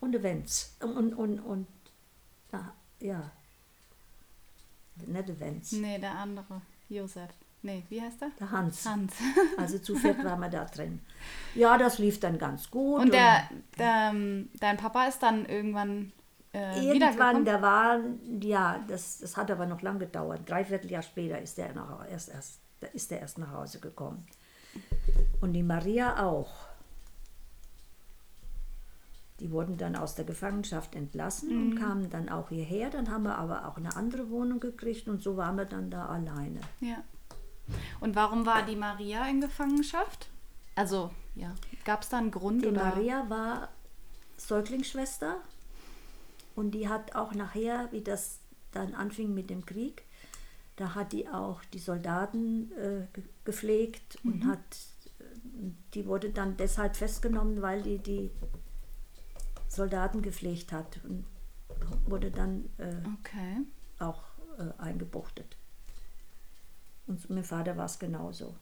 und der Wenz. Und, und, und, na, ja. Nicht der Wenz, Nee, der andere. Josef. Nee, wie heißt der? der Hans. Hans. *laughs* Also zu viert waren wir da drin. Ja, das lief dann ganz gut. Und der, der, ähm, dein Papa ist dann irgendwann äh, Irgendwann, da war, ja, das, das hat aber noch lang gedauert. Dreiviertel Jahr später ist der, nach, erst, erst, da ist der erst nach Hause gekommen. Und die Maria auch. Die wurden dann aus der Gefangenschaft entlassen Mhm. und kamen dann auch hierher. Dann haben wir aber auch eine andere Wohnung gekriegt und so waren wir dann da alleine. Ja. Und warum war die Maria in Gefangenschaft? Also, ja, gab es da einen Grund? Die oder? Maria war Säuglingsschwester und die hat auch nachher, wie das dann anfing mit dem Krieg, da hat die auch die Soldaten äh, ge- gepflegt und hat, äh, die wurde dann deshalb festgenommen, weil die die Soldaten gepflegt hat und wurde dann äh, Okay. auch äh, eingebuchtet. Und mit dem Vater war es genauso.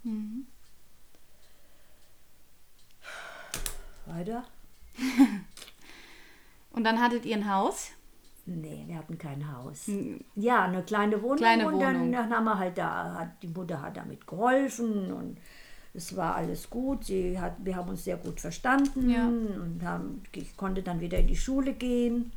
Weiter? *laughs* Und dann hattet ihr ein Haus? Nee, wir hatten kein Haus. Ja, eine kleine Wohnung. Kleine und dann, Wohnung. dann haben wir halt da, hat, die Mutter hat damit geholfen und es war alles gut. Sie hat, wir haben uns sehr gut verstanden ja. und haben, ich konnte dann wieder in die Schule gehen.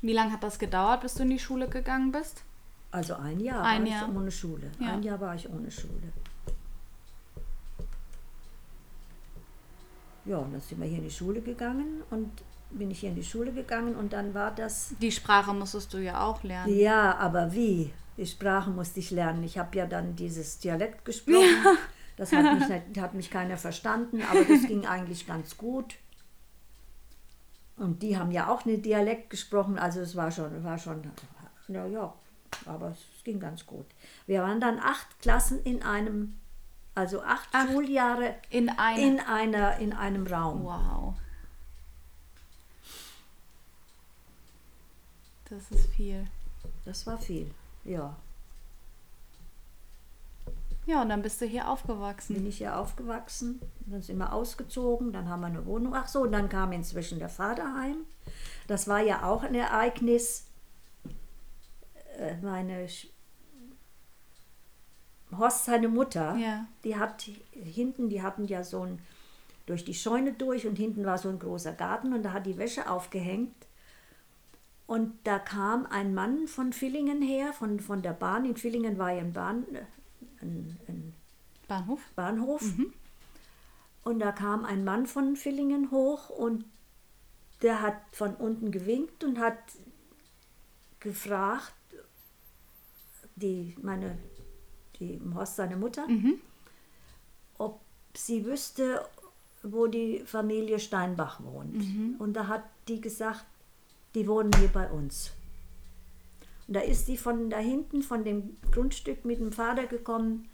Wie lange hat das gedauert, bis du in die Schule gegangen bist? Also ein Jahr ein war Jahr. ich ohne Schule. Ja. Ein Jahr war ich ohne Schule. Ja, und dann sind wir hier in die Schule gegangen und bin ich hier in die Schule gegangen und dann war das. Die Sprache musstest du ja auch lernen. Ja, aber wie? Die Sprache musste ich lernen. Ich habe ja dann dieses Dialekt gesprochen. Das hat mich, nicht- hat mich keiner verstanden, aber das ging eigentlich ganz gut. Und die haben ja auch einen Dialekt gesprochen, also es war schon, war schon, ja, ja, aber es ging ganz gut. Wir waren dann acht Klassen in einem, also acht, Acht. Schuljahre In einem. in, einer, in einem Raum. wow. Das ist viel. Das war viel, ja. Ja, und dann bist du hier aufgewachsen. bin ich hier aufgewachsen. Dann sind wir ausgezogen, dann haben wir eine Wohnung. Ach so, und dann kam inzwischen der Vater heim. Das war ja auch ein Ereignis. Äh, Meine Sch- Horst, seine Mutter, Ja. die hat hinten, die hatten ja so ein, durch die Scheune durch und hinten war so ein großer Garten und da hat die Wäsche aufgehängt. Und da kam ein Mann von Villingen her, von, von der Bahn. In Villingen war ja ein, Bahn, äh, ein, ein Bahnhof? Bahnhof. Und da kam ein Mann von Villingen hoch und der hat von unten gewinkt und hat gefragt, die, meine, die Horst, seine Mutter, ob sie wüsste, wo die Familie Steinbach wohnt. Und da hat die gesagt, die wohnen hier bei uns. Und da ist die von da hinten, von dem Grundstück mit dem Vater gekommen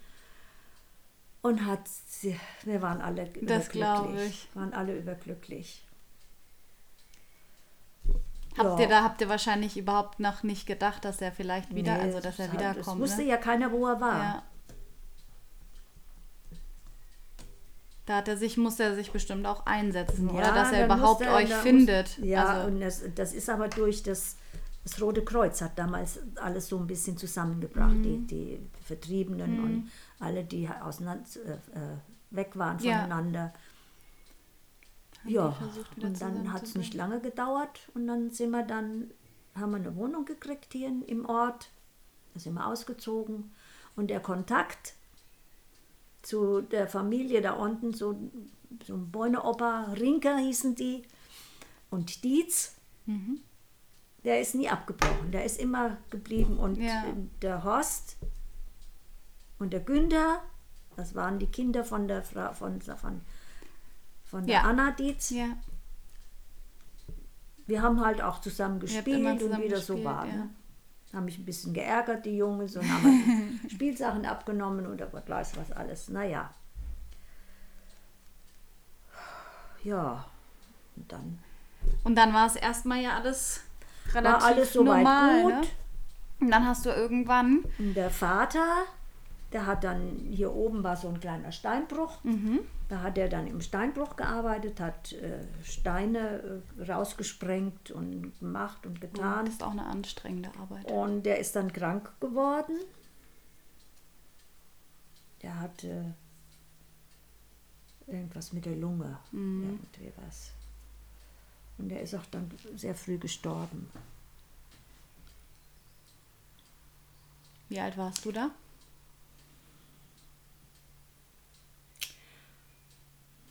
und hat, sie, wir waren alle Das überglücklich. ich. Waren alle überglücklich. Habt Ja. ihr da habt ihr wahrscheinlich überhaupt noch nicht gedacht, dass er vielleicht wieder, Nee, also dass er wiederkommt. Das wusste ne? ja keiner, wo er war. Ja. Da hat er sich, muss er sich bestimmt auch einsetzen, oder? Ja, Dass er überhaupt er- euch da muss- findet. Ja, also, und das, das ist aber durch das, das Rote Kreuz hat damals alles so ein bisschen zusammengebracht. Mhm. Die, die Vertriebenen und alle, die auseinander, äh, äh, weg waren voneinander. Ja, versucht, und dann hat es nicht lange gedauert und dann sind wir dann, haben wir eine Wohnung gekriegt hier im Ort. Da sind wir ausgezogen und der Kontakt zu der Familie da unten, so, so ein Bäuneopa, Rinker hießen die und Dietz, Mhm. der ist nie abgebrochen, der ist immer geblieben und Ja. der Horst und der Günther, das waren die Kinder von der Frau von, von, von der Ja. Anna Dietz. Ja, Wir haben halt auch zusammen gespielt immer und zusammen wie das so war. Ne? Haben mich ein bisschen geärgert, die Jungs, und haben halt *laughs* Spielsachen abgenommen oder Gott weiß was alles. Naja. Ja, und dann Und dann war es erstmal ja alles relativ war alles normal. gut. Ne? Und dann hast du irgendwann, Und der Vater, der hat dann, hier oben war so ein kleiner Steinbruch. Da hat er dann im Steinbruch gearbeitet, hat äh, Steine äh, rausgesprengt und gemacht und das getan. ist auch eine anstrengende Arbeit. Und der ist dann krank geworden. Der hatte irgendwas mit der Lunge, irgendwie was. Und der ist auch dann sehr früh gestorben. Wie alt warst du da?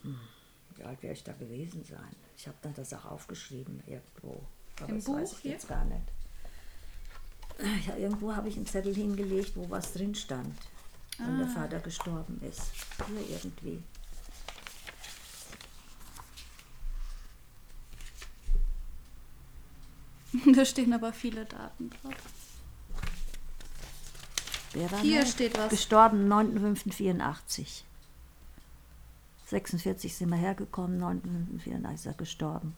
Wie alt werde ich da gewesen sein? Ich habe dann das auch aufgeschrieben irgendwo. Aber Im das Buch weiß ich hier? jetzt gar nicht. Ja, irgendwo habe ich einen Zettel hingelegt, wo was drin stand, wenn Ah. der Vater gestorben ist. Hier irgendwie. *laughs* da stehen aber viele Daten drauf. Wer war Hier steht was. Gestorben 9.5.84. 46 sind wir hergekommen, 9.5.84 ist er gestorben.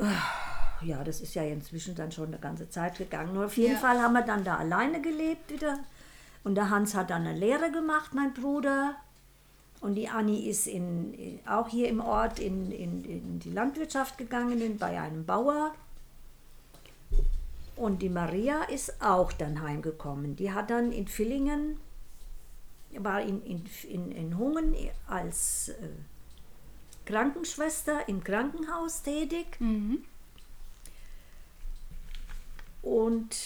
Ah, Ja, das ist ja inzwischen dann schon eine ganze Zeit gegangen. Nur auf jeden Ja. Fall haben wir dann da alleine gelebt wieder. Und der Hans hat dann eine Lehre gemacht, mein Bruder. Und die Anni ist in, auch hier im Ort in, in, in die Landwirtschaft gegangen, bei einem Bauer. Und die Maria ist auch dann heimgekommen. Die hat dann in Villingen, war in, in, in, in Hungen als, äh, Krankenschwester im Krankenhaus tätig. Und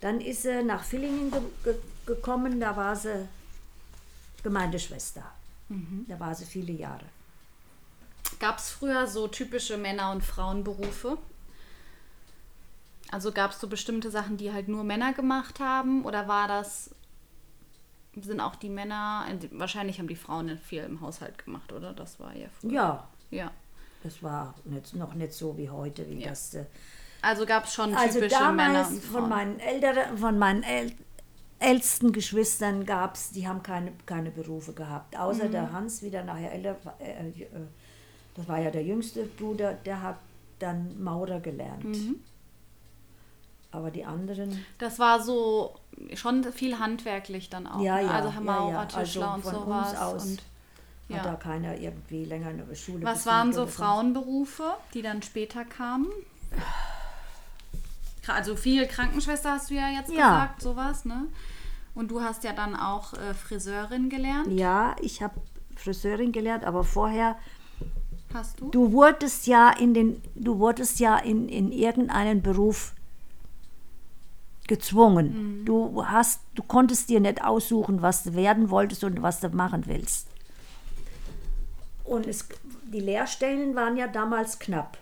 dann ist sie nach Villingen ge ge gekommen, da war sie Gemeindeschwester. Da war sie viele Jahre. Gab es früher so typische Männer- und Frauenberufe? Also gab es so bestimmte Sachen, die halt nur Männer gemacht haben? Oder war das, sind auch die Männer, äh, wahrscheinlich haben die Frauen viel im Haushalt gemacht, oder? Das war ja früher. Ja, Ja. das war nicht, noch nicht so wie heute, wie Ja. das. Äh, Also gab es schon also typische Männer damals und von meinen älteren, von meinen äl ältesten Geschwistern gab es, die haben keine, keine Berufe gehabt. Außer Mhm. der Hans, wie der nachher älter war, äh, äh, das war ja der jüngste Bruder, der hat dann Maurer gelernt. Mhm. Aber die anderen, Das war so schon viel handwerklich dann auch. ja, ne? ja. Also ja, Maurer, ja. Tischler also und sowas. Aus und, hat da ja. keiner irgendwie länger eine Schule Was waren so Frauenberufe, die dann später kamen? Also viel Krankenschwester hast du ja jetzt Ja. gesagt, sowas, ne? Und du hast ja dann auch äh, Friseurin gelernt. Ja, ich habe Friseurin gelernt, aber vorher Hast du? Du wurdest ja in den, du wurdest ja in, in irgendeinen Beruf gezwungen. Du hast, du konntest dir nicht aussuchen, was du werden wolltest und was du machen willst. Und es, die Lehrstellen waren ja damals knapp.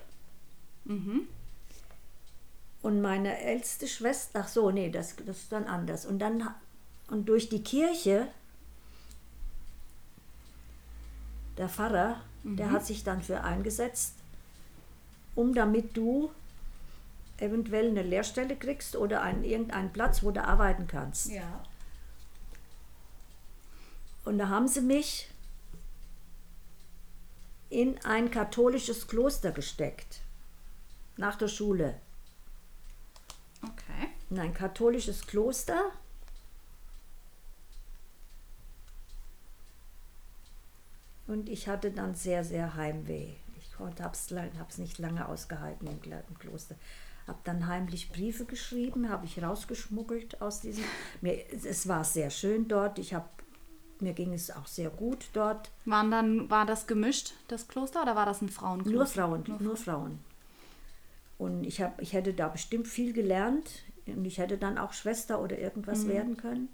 Und meine älteste Schwester, ach so, nee, das, das ist dann anders. Und dann und durch die Kirche, der Pfarrer, der hat sich dann für eingesetzt, um damit du eventuell eine Lehrstelle kriegst oder einen, irgendeinen Platz, wo du arbeiten kannst. Ja. Und da haben sie mich in ein katholisches Kloster gesteckt, nach der Schule. Okay. in ein katholisches Kloster. Und ich hatte dann sehr, sehr Heimweh. Ich habe es nicht lange ausgehalten im, Kloster. Habe dann heimlich Briefe geschrieben, habe ich rausgeschmuggelt aus diesem. Mir, es war sehr schön dort. Ich habe, mir ging es auch sehr gut dort. Waren dann, war das gemischt, das Kloster, oder war das ein Frauenkloster? Nur Frauen, nur, Frauen. Und ich, hab, ich hätte da bestimmt viel gelernt. Und ich hätte dann auch Schwester oder irgendwas werden können.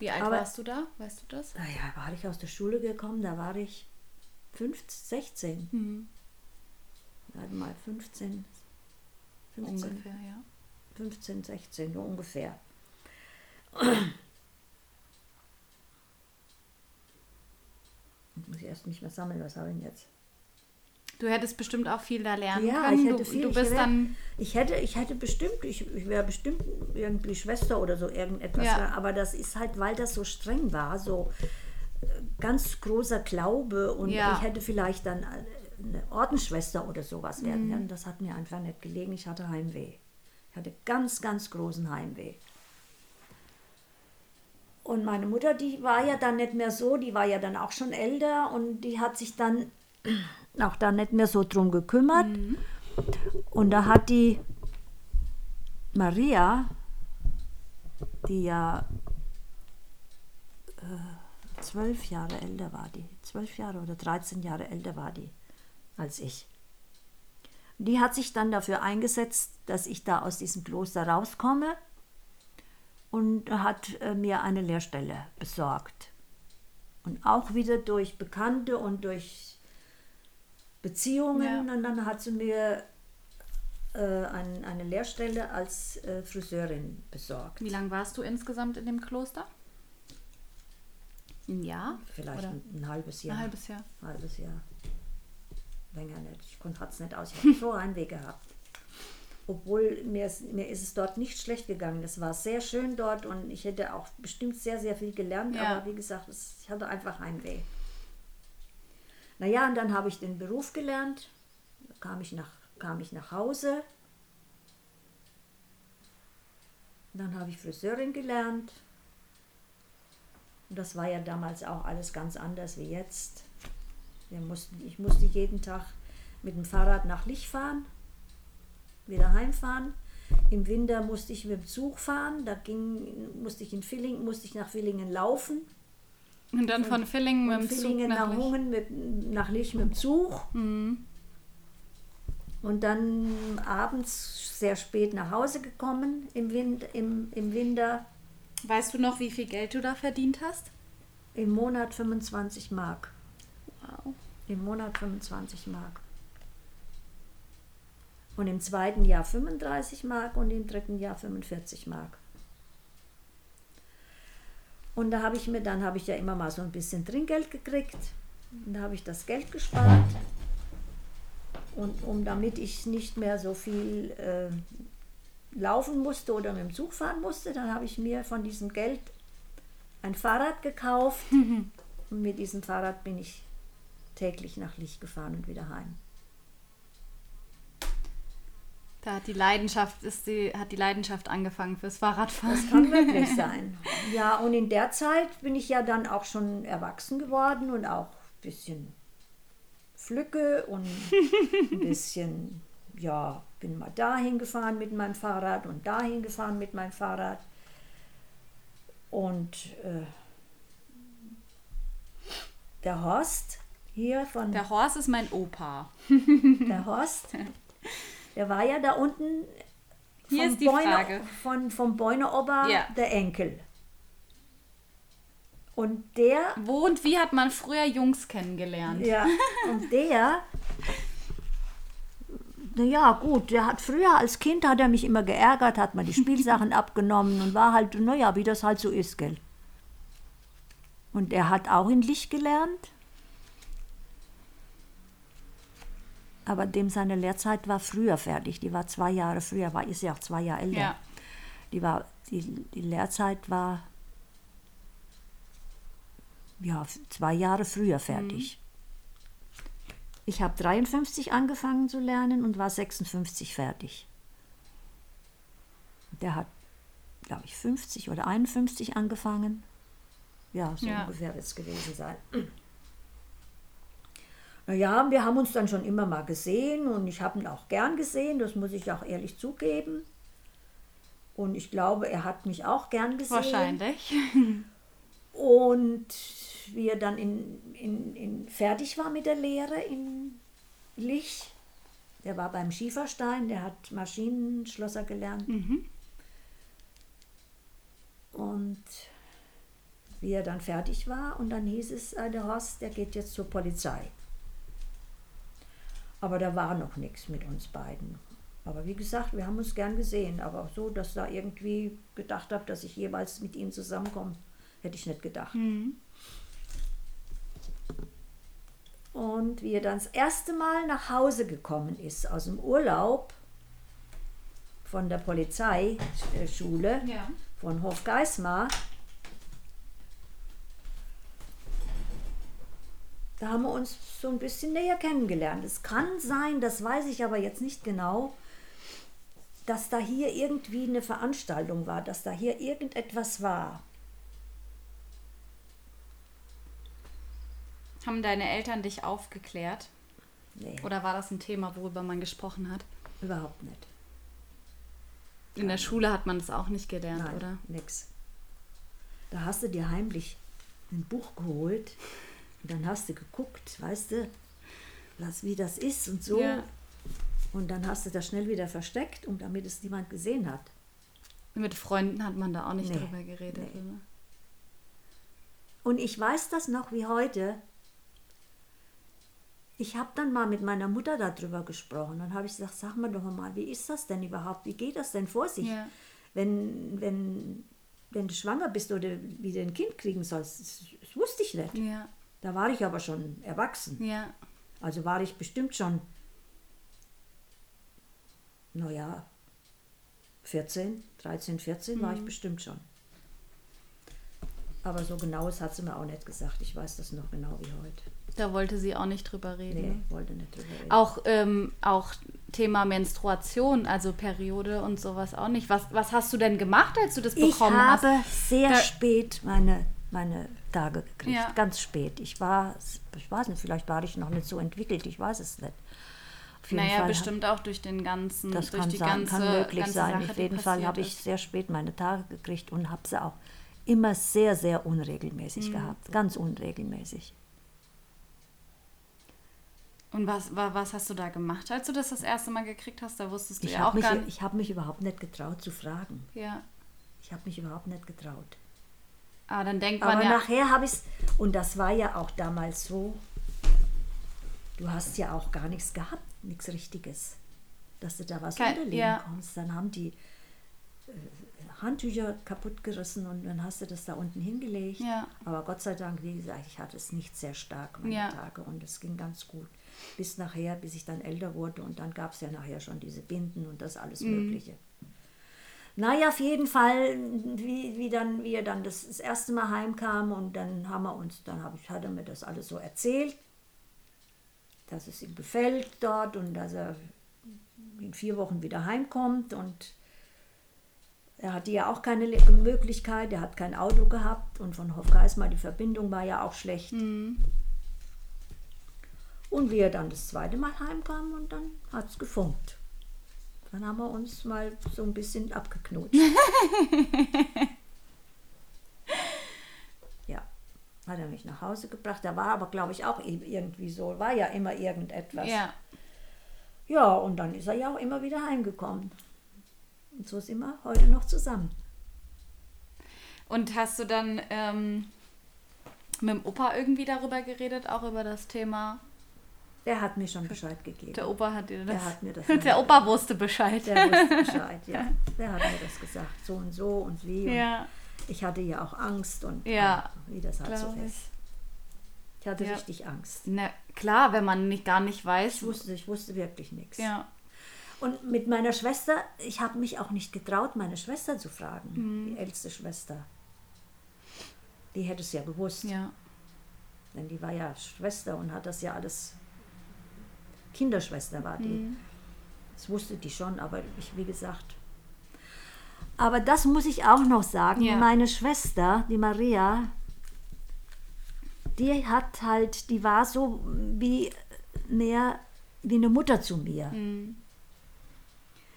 Wie alt Aber- warst du da? Weißt du das? Naja, war ich aus der Schule gekommen, da war ich 15, 16. Mhm. Warte mal, 15, 15, Ungefähr, ja. 15, 16, so ungefähr. Ich muss erst nicht mehr sammeln, was habe ich denn jetzt? Du hättest bestimmt auch viel da lernen Ja, können. ich hätte du, viel. du ich bist wär, dann. Ich hätte, ich hätte bestimmt, ich, ich wäre bestimmt irgendwie Schwester oder so irgendetwas. Ja. Aber das ist halt, weil das so streng war, so äh, ganz großer Glaube und Ja. ich hätte vielleicht dann äh, eine Ordensschwester oder sowas werden Mhm. können. Das hat mir einfach nicht gelegen. Ich hatte Heimweh. Ich hatte ganz, ganz großen Heimweh. Und meine Mutter, die war ja dann nicht mehr so, die war ja dann auch schon älter und die hat sich dann auch dann nicht mehr so drum gekümmert. Und da hat die Maria, die ja äh, zwölf Jahre älter war, die zwölf Jahre oder 13 Jahre älter war die als ich. Die hat sich dann dafür eingesetzt, dass ich da aus diesem Kloster rauskomme und hat äh, mir eine Lehrstelle besorgt. Und auch wieder durch Bekannte und durch Beziehungen. Ja. Und dann hat sie mir äh, ein, eine Lehrstelle als äh, Friseurin besorgt. Wie lange warst du insgesamt in dem Kloster? Ein Jahr? Vielleicht ein, ein halbes Jahr. Ein halbes Jahr. halbes Jahr. Länger nicht. Ich konnte es nicht aus. Ich habe *laughs* so einen Weg gehabt. Obwohl mir, ist- mir ist es dort nicht schlecht gegangen. Es war sehr schön dort und ich hätte auch bestimmt sehr, sehr viel gelernt. Ja. Aber wie gesagt, es, ich hatte einfach Heimweh. Naja, und dann habe ich den Beruf gelernt. Kam ich nach, kam ich nach Hause. Dann habe ich Friseurin gelernt. Und das war ja damals auch alles ganz anders wie jetzt. Wir mussten, ich musste jeden Tag mit dem Fahrrad nach Lich fahren, wieder heimfahren. Im Winter musste ich mit dem Zug fahren, da ging, musste ich in Villingen, musste ich nach Villingen laufen. Und dann von Villingen mit dem Villingen Zug nach, nach Lich. Hungen mit, nach Lich mit dem Zug. Mhm. Und dann abends sehr spät nach Hause gekommen im, Wind, im, im Winter. Weißt du noch, wie viel Geld du da verdient hast? Im Monat 25 Mark. Wow. Im Monat 25 Mark. Und im zweiten Jahr 35 Mark und im dritten Jahr 45 Mark. Und da habe ich mir, dann habe ich ja immer mal so ein bisschen Trinkgeld gekriegt. Und da habe ich das Geld gespart. Und um damit ich nicht mehr so viel äh, laufen musste oder mit dem Zug fahren musste, dann habe ich mir von diesem Geld ein Fahrrad gekauft. *laughs* Und mit diesem Fahrrad bin ich täglich nach Licht gefahren und wieder heim. Da hat die Leidenschaft, ist die, hat die Leidenschaft angefangen fürs Fahrradfahren. Das kann wirklich *laughs* sein. Ja, und in der Zeit bin ich ja dann auch schon erwachsen geworden und auch ein bisschen Flücke und ein *laughs* bisschen, ja, bin mal dahin gefahren mit meinem Fahrrad und dahin gefahren mit meinem Fahrrad. Und äh, der Horst hier von Der Horst ist mein Opa. der Horst, *laughs* der war ja da unten Hier vom ist die Bäune- Frage. Von, vom Bäuneober Ja. der Enkel. Und der, Wo und wie hat man früher Jungs kennengelernt? ja, und der, *laughs* naja, gut, der hat früher als Kind hat er mich immer geärgert, hat mir die Spielsachen *laughs* abgenommen und war halt, naja, wie das halt so ist, gell. Und er hat auch in Licht gelernt. Aber dem seine Lehrzeit war früher fertig. Die war zwei Jahre früher, war ist ja auch zwei Jahre älter. Ja. Die, war, die, die Lehrzeit war ja, zwei Jahre früher fertig. Ich habe 53 angefangen zu lernen und war 56 fertig. Der hat, glaube ich, 50 oder 51 angefangen. Ja, so Ja. ungefähr wird es gewesen sein. Naja, wir haben uns dann schon immer mal gesehen und ich habe ihn auch gern gesehen, das muss ich auch ehrlich zugeben. Und ich glaube, er hat mich auch gern gesehen. Wahrscheinlich. Und wie er dann in, in, in fertig war mit der Lehre in Lich, der war beim Schieferstein, der hat Maschinenschlosser gelernt. Und wie er dann fertig war, und dann hieß es, äh, der Horst, der geht jetzt zur Polizei. Aber da war noch nichts mit uns beiden. Aber wie gesagt, wir haben uns gern gesehen, aber so, dass da irgendwie gedacht habe, dass ich jeweils mit ihm zusammenkomme, hätte ich nicht gedacht. Und wie er dann das erste Mal nach Hause gekommen ist aus dem Urlaub von der Polizeischule Ja. von Hofgeismar, da haben wir uns so ein bisschen näher kennengelernt. Es kann sein, das weiß ich aber jetzt nicht genau, dass da hier irgendwie eine Veranstaltung war, dass da hier irgendetwas war. Haben deine Eltern dich aufgeklärt? Nee, Oder war das ein Thema, worüber man gesprochen hat? überhaupt nicht. In der Schule hat man das auch nicht gelernt, Nein, oder? nix. Da hast du dir heimlich ein Buch geholt und dann hast du geguckt, weißt du, was, wie das ist und so. Ja. Und dann hast du das schnell wieder versteckt, und damit es niemand gesehen hat. Mit Freunden hat man da auch nicht Nee, drüber geredet. nee. oder? Und ich weiß das noch wie heute. Ich habe dann mal mit meiner Mutter darüber gesprochen. Dann habe ich gesagt, sag mal doch mal, wie ist das denn überhaupt? Wie geht das denn vor sich? Ja. Wenn, wenn, wenn du schwanger bist oder wieder ein Kind kriegen sollst, das, das wusste ich nicht. Ja, Da war ich aber schon erwachsen. ja. Also war ich bestimmt schon, naja, 14, 13, 14 war ich bestimmt schon. Aber so genaues hat sie mir auch nicht gesagt. Ich weiß das noch genau wie heute. Da wollte sie auch nicht drüber reden. Nee, wollte nicht drüber reden. Auch, ähm, auch Thema Menstruation, also Periode und sowas auch nicht. Was, was hast du denn gemacht, als du das Ich bekommen habe hast? sehr Da- spät meine, meine Tage gekriegt. Ja. Ganz spät. Ich war, ich weiß nicht, vielleicht war ich noch nicht so entwickelt. Ich weiß es nicht. Naja, Fall bestimmt auch durch den ganzen, Das durch kann die sein, ganze, kann möglich ganze sein. Sache, Auf jeden Fall habe ich sehr spät meine Tage gekriegt und habe sie auch immer sehr, sehr unregelmäßig gehabt. Ganz unregelmäßig. Und was, wa- was hast du da gemacht, als du das das erste Mal gekriegt hast? Da wusstest du Ich ja habe auch mich, gar nicht. ich hab mich überhaupt nicht getraut zu fragen. Ja. Ich habe mich überhaupt nicht getraut. Aber dann denkt man Aber ja. nachher habe ich es, und das war ja auch damals so, du hast ja auch gar nichts gehabt, nichts Richtiges, dass du da was Kein- unterlegen ja. konntest. Dann haben die äh, Handtücher kaputt gerissen und dann hast du das da unten hingelegt. Ja. Aber Gott sei Dank, wie gesagt, ich hatte es nicht sehr stark, meine Ja. Tage, und es ging ganz gut. Bis nachher, bis ich dann älter wurde und dann gab es ja nachher schon diese Binden und das alles Mhm. Mögliche. Naja, auf jeden Fall, wie, wie dann wir dann das, das erste Mal heimkamen und dann haben wir uns, dann hab ich, hat er mir das alles so erzählt, dass es ihm gefällt dort und dass er in vier Wochen wieder heimkommt und er hatte ja auch keine Möglichkeit, er hat kein Auto gehabt und von Hofgeismar die Verbindung war ja auch schlecht. Und wir dann das zweite Mal heimkamen und dann hat es gefunkt. Dann haben wir uns mal so ein bisschen abgeknutscht. *laughs* ja, hat er mich nach Hause gebracht. Da war aber, glaube ich, auch irgendwie so, war ja immer irgendetwas. Ja. Ja, und dann ist er ja auch immer wieder heimgekommen. Und so sind wir heute noch zusammen. Und hast du dann ähm, mit dem Opa irgendwie darüber geredet, auch über das Thema? Der hat mir schon Bescheid gegeben. Der Opa hat dir das. Der hat mir das *laughs* der Opa wusste Bescheid. Der wusste Bescheid, *laughs* ja. Der hat mir das gesagt, so und so und wie. Und ja, Ich hatte ja auch Angst und Ja, wie das halt so ist. ich. Ich hatte Ja. richtig Angst. Na, klar, wenn man nicht gar nicht weiß. Ich wusste, ich wusste wirklich nichts. Ja. Und mit meiner Schwester, ich habe mich auch nicht getraut, meine Schwester zu fragen, Mhm. die älteste Schwester. Die hätte es ja gewusst, Ja. denn die war ja Schwester und hat das ja alles. Kinderschwester war die. Mhm. Das wusste die schon, aber ich, wie gesagt. Aber das muss ich auch noch sagen. Ja. Meine Schwester, die Maria, die hat halt, die war so wie mehr wie eine Mutter zu mir. Mhm.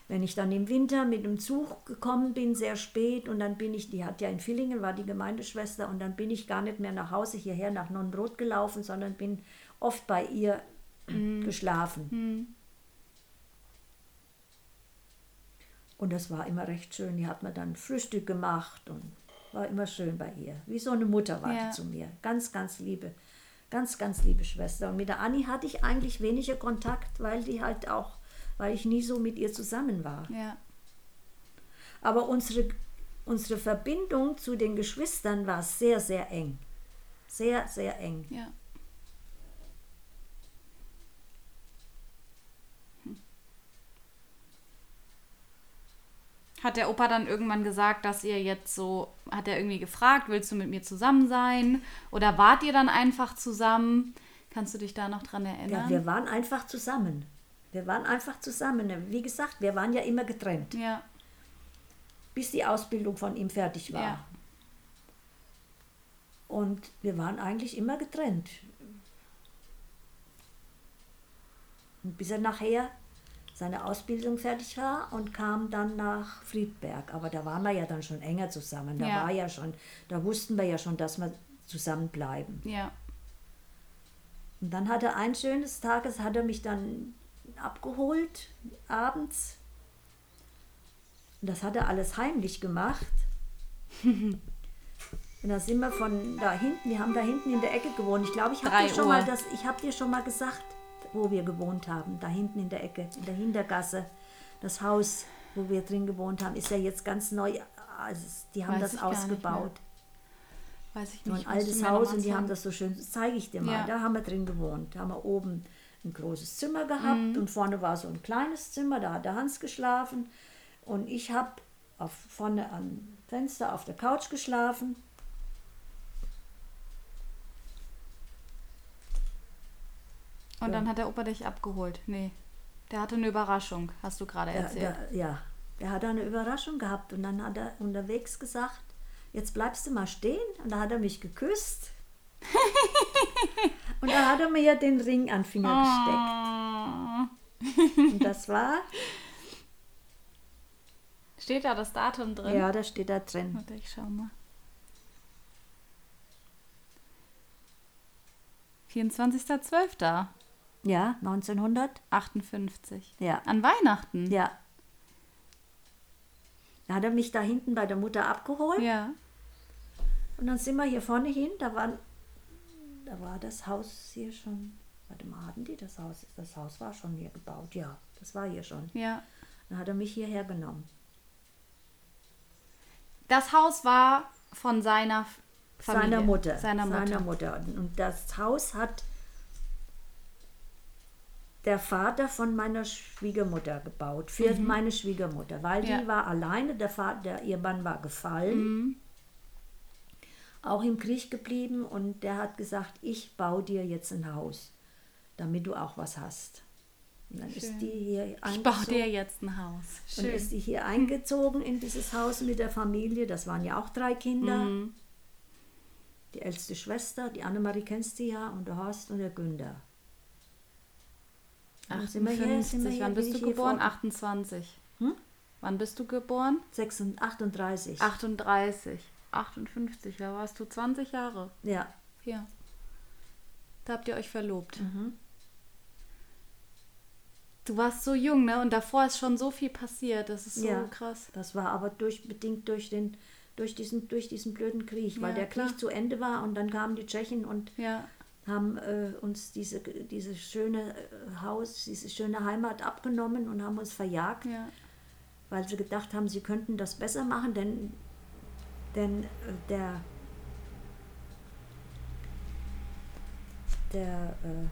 Wenn ich dann im Winter mit dem Zug gekommen bin, sehr spät, und dann bin ich, die hat ja in Villingen, war die Gemeindeschwester, und dann bin ich gar nicht mehr nach Hause hierher nach Nonnenbrot gelaufen, sondern bin oft bei ihr geschlafen. Und das war immer recht schön. Die hat mir dann Frühstück gemacht und war immer schön bei ihr. Wie so eine Mutter war Ja. die zu mir. Ganz, ganz liebe, ganz, ganz liebe Schwester. Und mit der Anni hatte ich eigentlich weniger Kontakt, weil die halt auch, weil ich nie so mit ihr zusammen war. Ja. Aber unsere, unsere Verbindung zu den Geschwistern war sehr, sehr eng. Sehr, sehr eng. Ja. Hat der Opa dann irgendwann gesagt, dass ihr jetzt so, hat er irgendwie gefragt, willst du mit mir zusammen sein? Oder wart ihr dann einfach zusammen? Kannst du dich da noch dran Ja, erinnern? wir waren einfach zusammen. Wir waren einfach zusammen. Wie gesagt, wir waren ja immer getrennt, ja. bis die Ausbildung von ihm fertig war. Ja. Und wir waren eigentlich immer getrennt. Und bis er nachher seine Ausbildung fertig war und kam dann nach Friedberg. Aber da waren wir ja dann schon enger zusammen. Da Ja. war ja schon, da wussten wir ja schon, dass wir zusammenbleiben. Ja. Und dann hat er ein schönes Tages, hat er mich dann abgeholt, abends. Und das hat er alles heimlich gemacht. *laughs* Und da sind wir von da hinten, wir haben da hinten in der Ecke gewohnt. Ich glaube, ich habe dir schon Uhr. mal das, ich habe dir schon mal gesagt, wo wir gewohnt haben. Da hinten in der Ecke, in der Hintergasse. Das Haus, wo wir drin gewohnt haben, ist ja jetzt ganz neu. Also, die haben Weiß das ausgebaut. Weiß ich So nicht. ein musst du altes Haus und die haben das so schön, das zeige ich dir mal. Ja. Da haben wir drin gewohnt. Da haben wir oben ein großes Zimmer gehabt Mhm. und vorne war so ein kleines Zimmer, da hat der Hans geschlafen und ich habe auf, vorne am Fenster auf der Couch geschlafen. Und ja. dann hat der Opa dich abgeholt. Nee, der hatte eine Überraschung, hast du gerade erzählt. Ja, der, ja, er hat eine Überraschung gehabt und dann hat er unterwegs gesagt, jetzt bleibst du mal stehen. Und da hat er mich geküsst. *laughs* und da hat er mir ja den Ring an den Finger ah. gesteckt. Und das war... Steht da das Datum drin? Ja, da steht da drin. Warte, ich schau mal. 24.12. Ja, 1900? 58. Ja. An Weihnachten. Ja. Da hat er mich da hinten bei der Mutter abgeholt. Ja. Und dann sind wir hier vorne hin, da war, da war das Haus hier schon. Warte mal, hatten die das Haus? Das Haus war schon hier gebaut, ja. Das war hier schon. Ja. Dann hat er mich hierher genommen. Das Haus war von seiner Familie. Seiner Mutter. Seiner Mutter. Seiner Mutter. Und das Haus hat der Vater von meiner Schwiegermutter gebaut, für meine Schwiegermutter, weil Mhm. Ja. die war alleine, der, Vater, der, ihr Mann war gefallen, Mhm. auch im Krieg geblieben und der hat gesagt, ich baue dir jetzt ein Haus, damit du auch was hast. Und dann ist die hier Ich baue eingezogen. dir jetzt ein Haus. Und ist die hier eingezogen in dieses Haus mit der Familie. Das waren ja auch drei Kinder. Mhm. Die älteste Schwester, die Annemarie kennst du ja, und der Horst und der Günther. Dann sind wir hier- 58. sind wir hier- Wann bist du geboren? vor- 28. Hm? Wann bist du geboren? 36, 38. 38. 58. Da warst du 20 Jahre. Ja. Ja. Da habt ihr euch verlobt. Mhm. Du warst so jung, ne? Und davor ist schon so viel passiert. Das ist so ja. krass. Das war aber durch, bedingt durch, den, durch, diesen, durch diesen blöden Krieg, weil Ja, der Krieg klar. zu Ende war und dann kamen die Tschechen und Ja. Haben äh, uns diese, diese schöne äh, Haus, diese schöne Heimat abgenommen und haben uns verjagt. Ja. weil sie gedacht haben, sie könnten das besser machen, denn, denn äh, der, der, äh,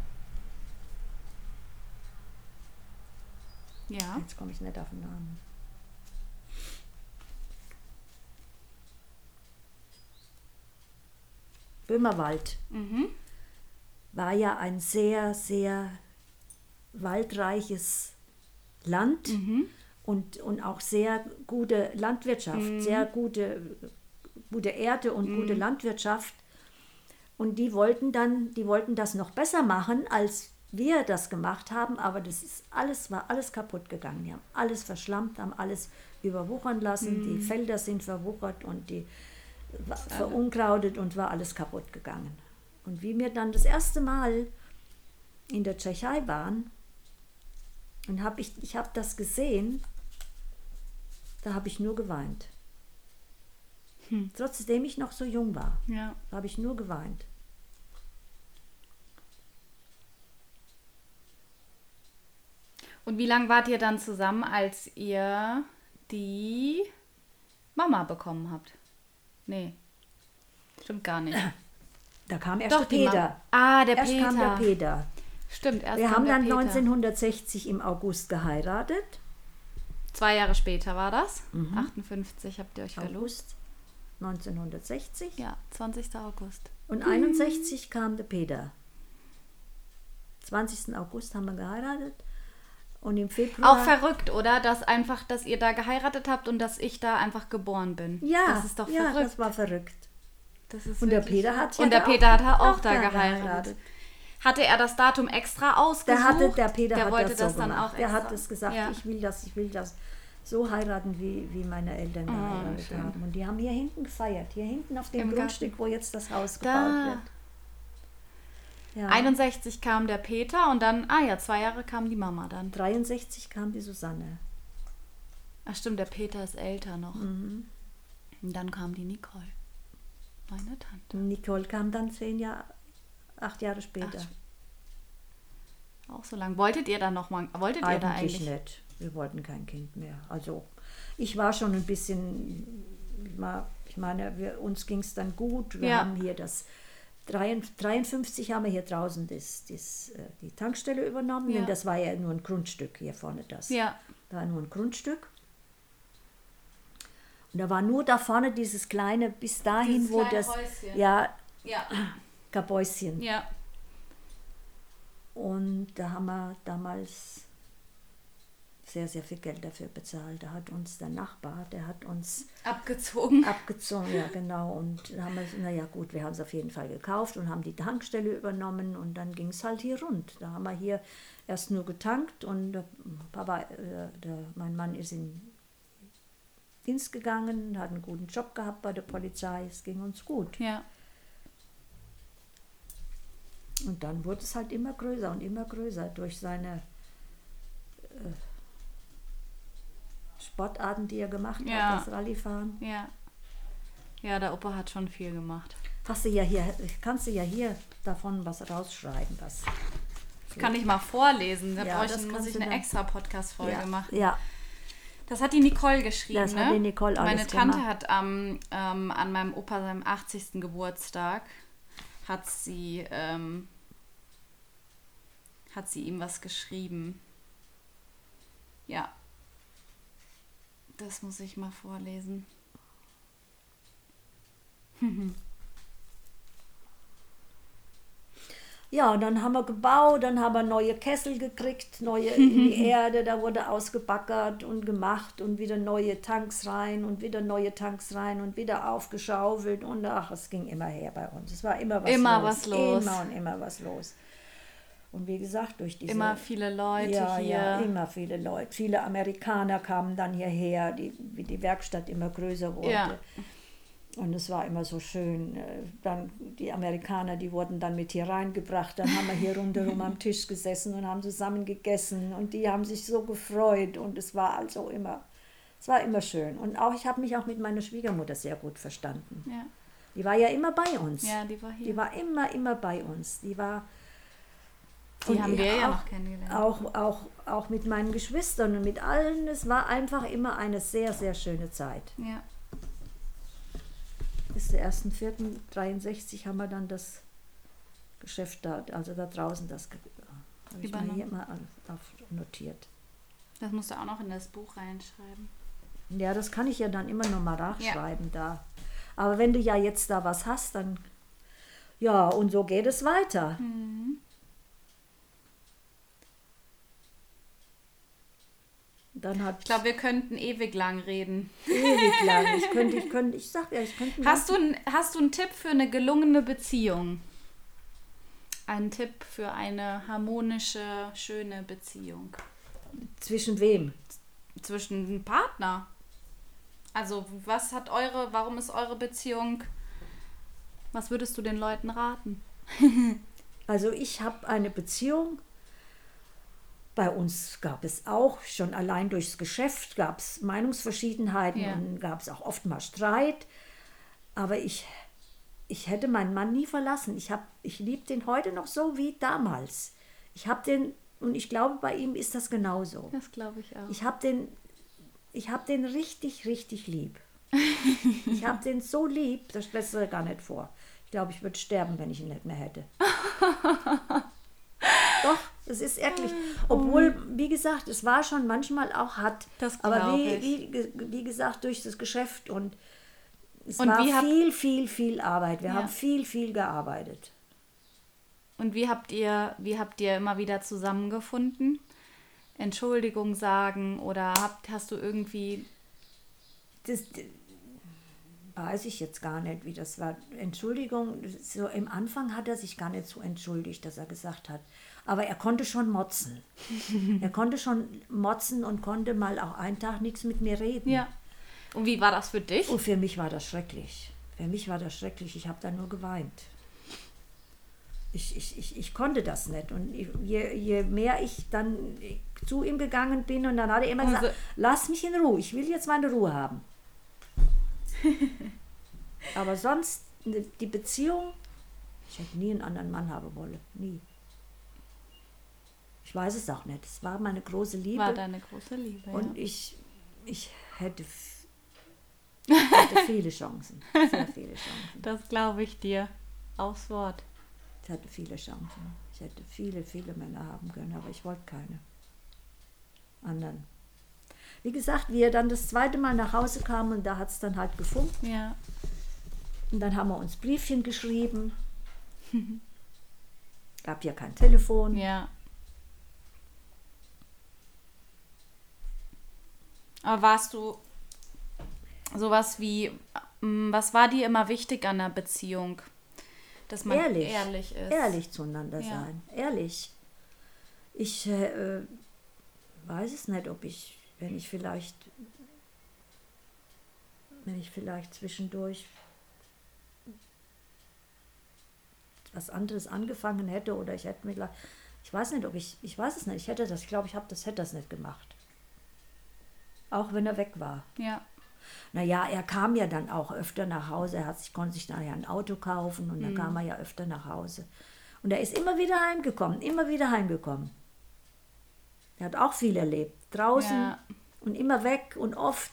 Ja. jetzt komme ich nicht auf den Namen. Böhmerwald Mhm. War ja ein sehr, sehr waldreiches Land Mhm. und, und auch sehr gute Landwirtschaft, Mhm. sehr gute, gute Erde und gute Landwirtschaft. Und die wollten dann, die wollten das noch besser machen, als wir das gemacht haben, aber das ist alles, war alles kaputt gegangen. Die haben alles verschlammt, haben alles überwuchern lassen, die Felder sind verwuchert und die verunkrautet und war alles kaputt gegangen. Und wie wir dann das erste Mal in der Tschechei waren, und hab ich, ich habe das gesehen, da habe ich nur geweint. Trotzdem ich noch so jung war, Ja. habe ich nur geweint. Und wie lange wart ihr dann zusammen, als ihr die Mama bekommen habt? Nee. Stimmt gar nicht. *clears throat* Da kam erst Doch, der Peter. Ah, der erst Peter. kam der Peter. Stimmt, erst Wir kam haben der dann Peter. 1960 im August geheiratet. Zwei Jahre später war das. Mhm. 58 habt ihr euch verlobt. August 1960. Ja, 20. August. Und 61 kam der Peter. 20. August haben wir geheiratet. Und im Februar. Auch verrückt, oder? Dass einfach, dass ihr da geheiratet habt und dass ich da einfach geboren bin. ja, Das ist doch ja, verrückt. das war verrückt. Das Und der Peter hat ja Und der da Peter hat auch- auch, da da geheiratet. geheiratet. Hatte er das Datum extra ausgesucht? Der hatte, der Peter der hat wollte das, das so dann gemacht. auch Der extra. hat es gesagt, Ja. ich will das, ich will das so heiraten, wie, wie meine Eltern geheiratet schön. haben. Und die haben hier hinten gefeiert, hier hinten auf dem Im Grundstück, wo jetzt das Haus Da. gebaut wird. Ja. 61 kam der Peter und dann, ah ja, zwei Jahre kam die Mama dann. 63 kam die Susanne. Ach stimmt, der Peter ist älter noch. Mhm. Und dann kam die Nicole, meine Tante. Nicole kam dann zehn Jahre, acht Jahre später. Auch so lang. Wolltet ihr dann noch mal, wolltet ihr da eigentlich eigentlich? nicht. Wir wollten kein Kind mehr. Also ich war schon ein bisschen, ich meine, wir, uns ging es dann gut. Wir Ja. haben hier das 53 haben wir hier draußen das, das, äh, die Tankstelle übernommen, Ja. denn das war ja nur ein Grundstück hier vorne das. Ja, Da war nur ein Grundstück. Und da war nur da vorne dieses kleine, bis dahin, Dieses wo das, Häuschen. ja, ja, *clears throat* Kabäuschen. ja. Und da haben wir damals sehr, sehr viel Geld dafür bezahlt. Da hat uns der Nachbar, der hat uns Abgezogen. abgezogen, ja genau. Und da haben wir, naja gut, wir haben es auf jeden Fall gekauft und haben die Tankstelle übernommen und dann ging es halt hier rund. Da haben wir hier erst nur getankt und Papa, äh, der, mein Mann ist in Dienst gegangen, hat einen guten Job gehabt bei der Polizei, es ging uns gut. Ja. Und dann wurde es halt immer größer und immer größer durch seine äh, Sportarten, die er gemacht Ja. hat, das Rallyefahren. Ja. Ja, der Opa hat schon viel gemacht. Hast du ja hier, kannst du ja hier davon was rausschreiben, was. Das kann ich mal vorlesen. Da Ja, ich, das muss ich eine extra Podcast-Folge ja, machen. ja, Das hat die Nicole geschrieben. Das ne? hat die Nicole alles Meine Tante gemacht. hat am, ähm, an meinem Opa seinem 80. Geburtstag hat sie, ähm, hat sie ihm was geschrieben. Ja. Das muss ich mal vorlesen. *laughs* Ja, dann haben wir gebaut, dann haben wir neue Kessel gekriegt, neue in die *laughs* Erde, da wurde ausgebackert und gemacht und wieder neue Tanks rein und wieder neue Tanks rein und wieder aufgeschaufelt und ach, es ging immer her bei uns. Es war immer was Immer los. was los. Immer und immer was los. Und wie gesagt, durch diese... Immer viele Leute ja, hier. ja, immer viele Leute. Viele Amerikaner kamen dann hierher, die, wie die Werkstatt immer größer wurde. Ja. Und es war immer so schön. äh, Dann die Amerikaner, die wurden dann mit hier reingebracht. Dann haben wir hier rundherum am Tisch gesessen und haben zusammen gegessen. Und die haben sich so gefreut. Und es war also immer, es war immer schön. Und auch ich habe mich auch mit meiner Schwiegermutter sehr gut verstanden. Ja. Die war ja immer bei uns. ja, die war hier. Die war immer, immer bei uns. Die war. Die haben wir ja auch- noch kennengelernt. Auch, auch, auch mit meinen Geschwistern und mit allen. Es war einfach immer eine sehr, sehr schöne Zeit. Ja. Bis der 1.4.63 haben wir dann das Geschäft da, also da draußen, das ge- habe ich Übernommen. hier mal notiert. Das musst du auch noch in das Buch reinschreiben. Ja, das kann ich ja dann immer noch mal nachschreiben da. Aber wenn du ja jetzt da was hast, dann ja, und so geht es weiter. Dann hat Ich glaube, wir könnten ewig lang reden. ewig lang. Ich *laughs* könnte, ich könnte, ich sag ja, ich könnte. Hast du, n- hast du einen Tipp für eine gelungene Beziehung? Einen Tipp für eine harmonische, schöne Beziehung zwischen wem? zwischen einem Partner? Also, was hat eure, warum ist eure Beziehung, was würdest du den Leuten raten? *laughs* Also ich habe eine Beziehung. Bei uns gab es auch schon allein durchs Geschäft gab es Meinungsverschiedenheiten Ja. und gab es auch oft mal Streit. Aber ich, ich hätte meinen Mann nie verlassen. Ich, hab- ich liebe den heute noch so wie damals. Ich habe den, und ich glaube, bei ihm ist das genauso. Das glaube ich auch. Ich habe den, ich habe den richtig, richtig lieb. *laughs* ich habe den so lieb, das stellst du dir gar nicht vor. Ich glaube, ich würde sterben, wenn ich ihn nicht mehr hätte. *laughs* Doch, es ist ehrlich. Obwohl, wie gesagt, es war schon manchmal auch hart. Das aber wie, ich. wie, wie gesagt, durch das Geschäft und es Und war viel, viel, viel Arbeit. Wir Ja. haben viel, viel gearbeitet. Und wie habt ihr, wie habt ihr immer wieder zusammengefunden? Entschuldigung sagen oder habt, hast du irgendwie das weiß ich jetzt gar nicht, wie das war. Entschuldigung, so im Anfang hat er sich gar nicht so entschuldigt, dass er gesagt hat. Aber er konnte schon motzen. er konnte schon motzen und konnte mal auch einen Tag nichts mit mir reden. Ja. Und wie war das für dich? Und für mich war das schrecklich. Für mich war das schrecklich. Ich habe da nur geweint. Ich, ich, ich, ich konnte das nicht. Und je, je mehr ich dann zu ihm gegangen bin, und dann hat er immer Also- gesagt, lass mich in Ruhe, ich will jetzt meine Ruhe haben. *laughs* Aber sonst, die Beziehung, ich hätte nie einen anderen Mann haben wollen. Nie. Ich weiß es auch nicht. Es war meine große Liebe. War deine große Liebe. Und ja. ich, ich hätte, *laughs* hätte viele Chancen. Sehr viele Chancen. *laughs* Das glaube ich dir. Aufs Wort. Ich hatte viele Chancen. Ich hätte viele, viele Männer haben können, aber ich wollte keine anderen. Wie gesagt, wie er dann das zweite Mal nach Hause kam und da hat es dann halt gefunkt. Ja. Und dann haben wir uns Briefchen geschrieben. *laughs* Gab ja kein Telefon. Ja. Aber warst du sowas wie, ähm, was war dir immer wichtig an einer Beziehung? Dass man ehrlich, ehrlich ist. Ehrlich zueinander Ja. sein. Ehrlich. Ich äh, weiß es nicht, ob ich, wenn ich vielleicht, wenn ich vielleicht zwischendurch was anderes angefangen hätte oder ich hätte mir gleich, ich weiß nicht, ob ich, ich weiß es nicht, ich hätte das, ich glaube, ich habe das, hätte das nicht gemacht. Auch wenn er weg war. Ja. Naja, er kam ja dann auch öfter nach Hause. Er hat sich, konnte sich ja ein Auto kaufen und dann kam er ja öfter nach Hause. Und er ist immer wieder heimgekommen, immer wieder heimgekommen. Er hat auch viel erlebt. Draußen Ja. und immer weg und oft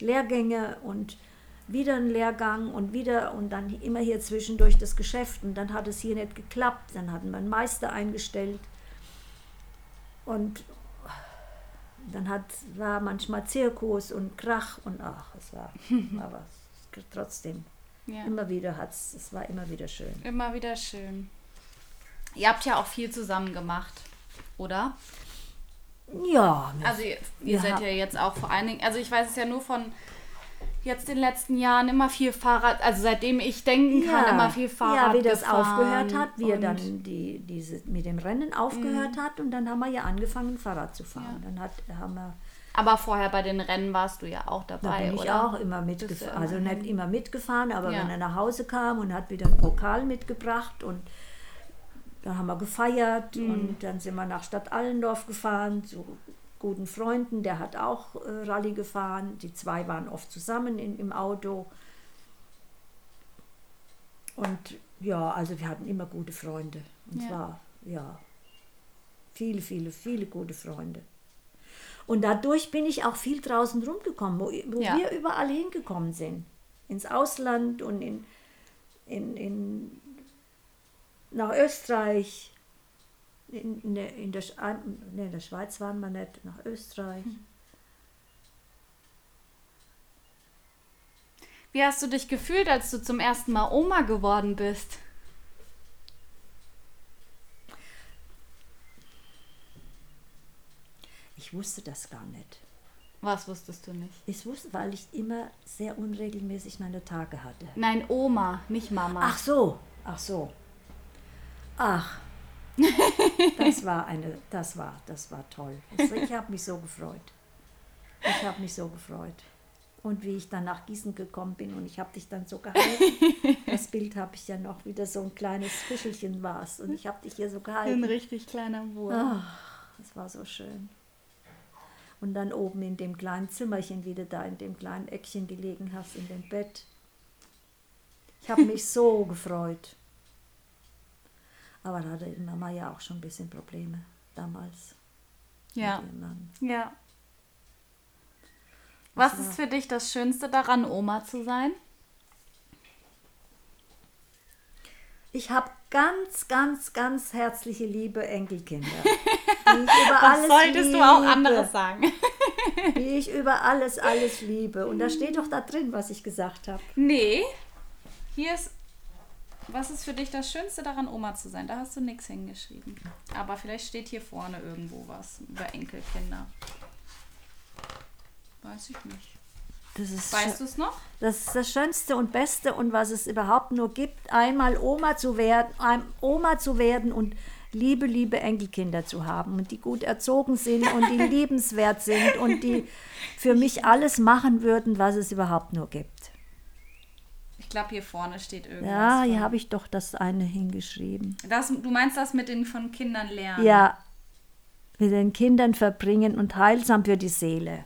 Lehrgänge und wieder ein Lehrgang und wieder und dann immer hier zwischendurch das Geschäft. Und dann hat es hier nicht geklappt. Dann hatten wir einen Meister eingestellt. Und dann hat, war manchmal Zirkus und Krach und ach, es war, *laughs* aber trotzdem, ja. immer wieder hat es, es war immer wieder schön. Immer wieder schön. Ihr habt ja auch viel zusammen gemacht, oder? Ja, Also ihr, ihr seid ja jetzt auch vor allen Dingen, also ich weiß es ja nur von jetzt den letzten Jahren immer viel Fahrrad, also seitdem ich denken kann, immer viel Fahrrad Ja, wie das aufgehört hat, wie er dann die, diese, mit dem Rennen aufgehört hat und dann haben wir ja angefangen, Fahrrad zu fahren. Dann hat, haben wir, Aber vorher bei den Rennen warst du ja auch da dabei, bin ich oder? auch immer mitgefahren. Also nicht immer mitgefahren, aber Ja. wenn er nach Hause kam und hat wieder einen Pokal mitgebracht und dann haben wir gefeiert Mhm. und dann sind wir nach Stadt Allendorf gefahren zu guten Freunden, der hat auch äh, Rallye gefahren. Die zwei waren oft zusammen in, im Auto. Und ja, also wir hatten immer gute Freunde. Und Ja. zwar, ja, viele, viele, viele gute Freunde. Und dadurch bin ich auch viel draußen rumgekommen, wo, wo Ja. wir überall hingekommen sind. Ins Ausland und in, in, in, nach Österreich. In, in, der, in, der, ah, nee, in der Schweiz waren wir nicht, nach Österreich. Wie hast du dich gefühlt, als du zum ersten Mal Oma geworden bist? Ich wusste das gar nicht. Was wusstest du nicht? Ich wusste, weil ich immer sehr unregelmäßig meine Tage hatte. Nein, Oma, nicht Mama. Ach so, ach so. Ach. Das war eine, das war, das war toll. Also ich habe mich so gefreut. Ich habe mich so gefreut. Und wie ich dann nach Gießen gekommen bin und ich habe dich dann so gehalten. Das Bild habe ich ja noch wieder so ein kleines Fischelchen warst und ich habe dich hier so ein gehalten. richtig kleiner Wurm. Ach, das war so schön. Und dann oben in dem kleinen Zimmerchen, wie du da in dem kleinen Eckchen gelegen hast, in dem Bett. Ich habe mich so gefreut. Aber da hatte die Mama ja auch schon ein bisschen Probleme damals. Ja. Ja. Was ist für dich das Schönste daran, Oma zu sein? Ich habe ganz, ganz, ganz herzliche liebe Enkelkinder. *laughs* Die ich über alles Solltest liebe, du auch anderes sagen? *laughs* Die ich über alles, alles liebe. Und da *laughs* steht doch da drin, was ich gesagt habe. nee. Hier ist. Was ist für dich das Schönste daran, Oma zu sein? Da hast du nichts hingeschrieben. Aber vielleicht steht hier vorne irgendwo was über Enkelkinder. Weiß ich nicht. Das ist Weißt du es noch? Das ist das Schönste und Beste und was es überhaupt nur gibt, einmal Oma zu werden, Oma zu werden und liebe, liebe Enkelkinder zu haben und die gut erzogen sind und die *laughs* liebenswert sind und die für mich alles machen würden, was es überhaupt nur gibt. Ich glaube, hier vorne steht irgendwas. Ja, hier habe ich doch das eine hingeschrieben. das, du meinst das mit den von Kindern lernen? Ja, mit den Kindern verbringen und heilsam für die Seele.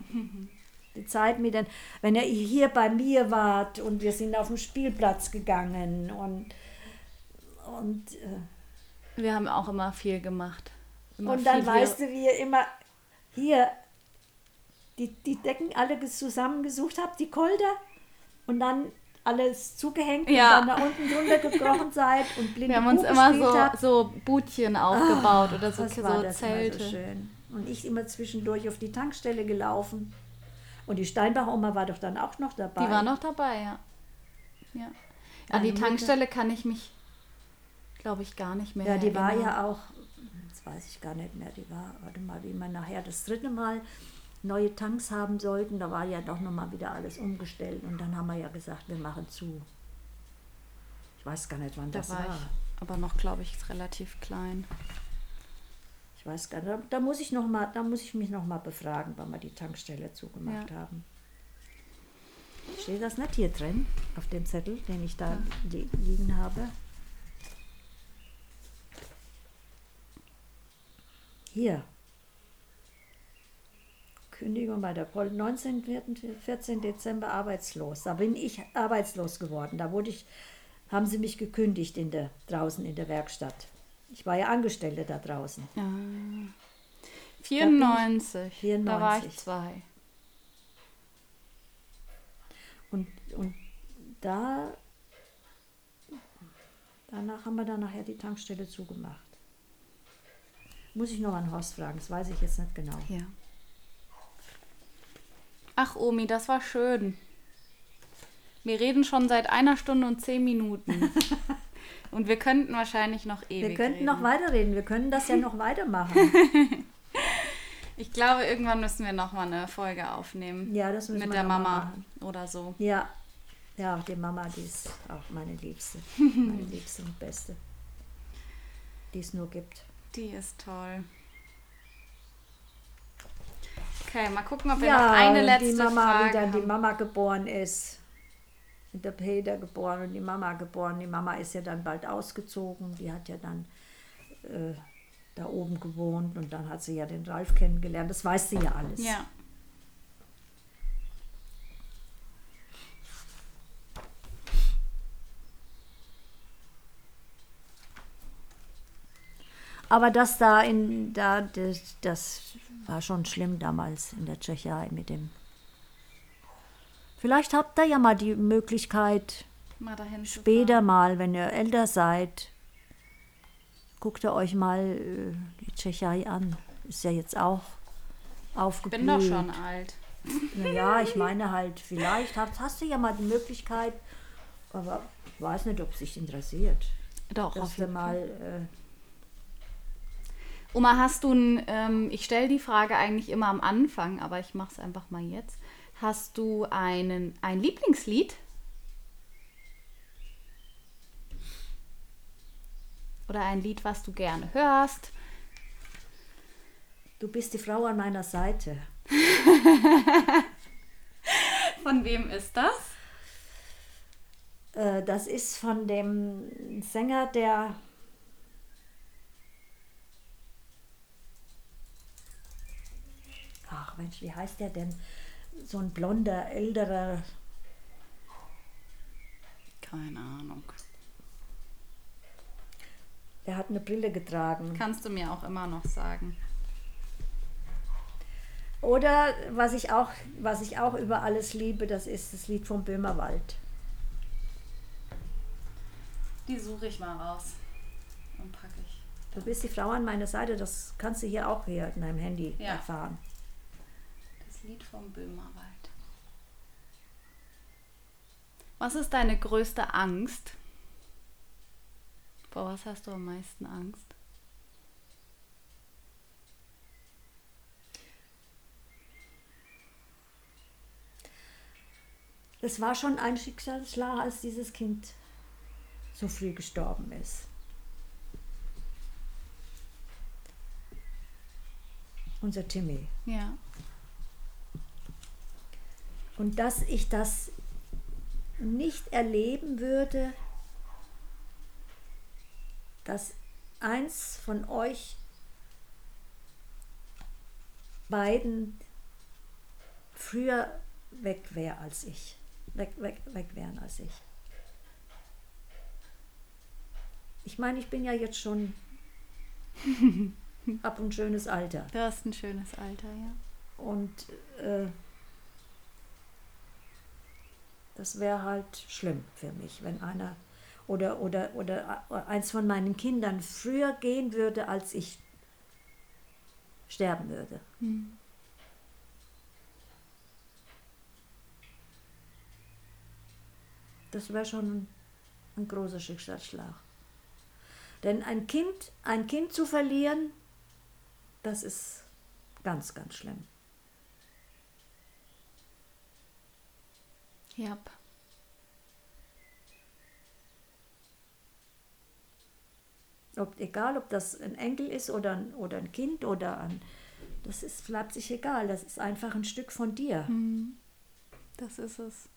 Die Zeit mit den, wenn ihr hier bei mir wart und wir sind auf den Spielplatz gegangen und, und, äh, Wir haben auch immer viel gemacht. Immer und dann viel weißt du, wie ihr immer hier die, die Decken alle ges- zusammengesucht habt, die Kolder, und dann alles zugehängt Ja. und dann da unten drunter gekrochen seid und blinde Wir haben uns Kuh immer so, habt. so Butchen aufgebaut oder so, Das so war das Zelte. so schön. Und ich immer zwischendurch auf die Tankstelle gelaufen. Und die Steinbach-Oma war doch dann auch noch dabei. Die war noch dabei, ja. Ja. An die Tankstelle kann ich mich, glaube ich, gar nicht mehr Ja, die war erinnern. ja auch, das weiß ich gar nicht mehr, die war, warte mal, wie wir nachher das dritte Mal neue Tanks haben sollten. Da war ja doch nochmal wieder alles umgestellt und dann haben wir ja gesagt, wir machen zu. Ich weiß gar nicht, wann da das war. war. aber noch, glaube ich, relativ klein. Ich weiß gar nicht. Da, da muss ich noch mal, da muss ich mich nochmal befragen, wann wir die Tankstelle zugemacht ja. haben. Steht das nicht hier drin auf dem Zettel, den ich da ja. liegen habe? Hier. Kündigung bei der Pol 19. 14. Dezember arbeitslos. Da bin ich arbeitslos geworden. Da wurde ich, haben sie mich gekündigt in der, draußen in der Werkstatt. Ich war ja Angestellte da draußen. Ja. 94. 94. Da war ich zwei. Und, und da, danach haben wir dann nachher die Tankstelle zugemacht. Muss ich noch an Horst fragen, das weiß ich jetzt nicht genau. Ja. Ach, Omi, das war schön. Wir reden schon seit einer Stunde und zehn Minuten. *laughs* und wir könnten wahrscheinlich noch ewig Wir könnten reden. noch weiterreden, wir können das ja *laughs* noch weitermachen. *laughs* Ich glaube, irgendwann müssen wir noch mal eine Folge aufnehmen. Ja, das müssen Mit wir der Mama machen. oder so. Ja, ja, die Mama, die ist auch meine Liebste. Meine Liebste und Beste. Die es nur gibt. Die ist toll. Okay, mal gucken, ob wir ja, noch eine letzte die Mama, Frage wie dann die haben. Mama geboren ist. Und der Peter geboren und die Mama geboren. Die Mama ist ja dann bald ausgezogen. Die hat ja dann äh, da oben gewohnt und dann hat sie ja den Ralf kennengelernt. Das weiß sie ja alles. Ja. Aber das da in da das, das war schon schlimm damals in der Tschechei mit dem. Vielleicht habt ihr ja mal die Möglichkeit, Mal später mal, wenn ihr älter seid, guckt ihr euch mal äh, die Tschechei an. Ist ja jetzt auch Ich aufgeblüht. bin doch schon alt. Naja, ich meine halt, vielleicht hast, hast du ja mal die Möglichkeit, aber ich weiß nicht, ob es dich interessiert. Doch, Dass auf jeden Fall. mal. Äh, Oma, hast du ein, ähm, ich stelle die Frage eigentlich immer am Anfang, aber ich mache es einfach mal jetzt. Hast du einen, ein Lieblingslied? Oder ein Lied, was du gerne hörst? du bist die Frau an meiner Seite. *laughs* Von wem ist das? Äh, das ist von dem Sänger, der. Ach Mensch, wie heißt der denn? So ein blonder, älterer. Keine Ahnung. Der hat eine Brille getragen. Kannst du mir auch immer noch sagen. Oder was ich auch, was ich auch über alles liebe, das ist das Lied vom Böhmerwald. Die suche ich mal raus und packe ich. Du bist die Frau an meiner Seite, das kannst du hier auch hier in deinem Handy Ja. erfahren. Lied vom Böhmerwald. Was ist deine größte Angst? Vor was hast du am meisten Angst? Das war schon ein Schicksalsschlag, als dieses Kind so früh gestorben ist. Unser Timmy. Ja. Und dass ich das nicht erleben würde, dass eins von euch beiden früher weg wäre als ich. Weg, weg, weg wären als ich. Ich meine, ich bin ja jetzt schon *laughs* ab ein schönes Alter. Du hast ein schönes Alter, ja. Und äh, das wäre halt schlimm für mich, wenn einer oder, oder, oder eins von meinen Kindern früher gehen würde, als ich sterben würde. Das wäre schon ein großer Schicksalsschlag. Denn ein Kind, ein Kind zu verlieren, das ist ganz, ganz schlimm. Ja. Ob, egal, ob das ein Enkel ist oder ein, oder ein Kind oder ein. Das ist, bleibt sich egal. Das ist einfach ein Stück von dir. Das ist es.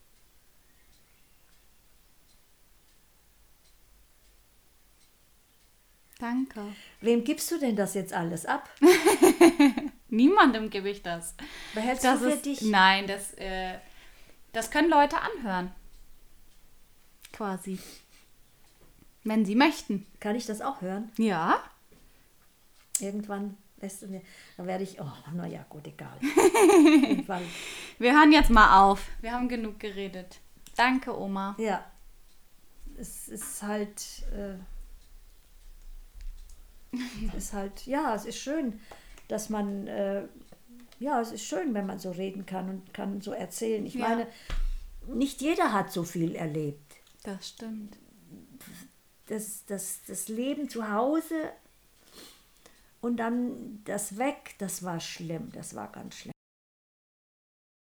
Danke. Wem gibst du denn das jetzt alles ab? *laughs* Niemandem gebe ich das. Behältst das du für ist, dich? Nein, das, äh, das können Leute anhören. Quasi. Wenn sie möchten. Kann ich das auch hören? Ja. Irgendwann lässt du mir, dann werde ich, oh, naja, gut, egal. *laughs* Fall. Wir hören jetzt mal auf. Wir haben genug geredet. Danke, Oma. Ja, es ist halt, äh, es ist halt, ja, es ist schön, dass man, äh, ja, es ist schön, wenn man so reden kann und kann so erzählen. Ich Ja. meine, nicht jeder hat so viel erlebt. Das stimmt. Das, das, das Leben zu Hause und dann das Weg, das war schlimm, das war ganz schlimm.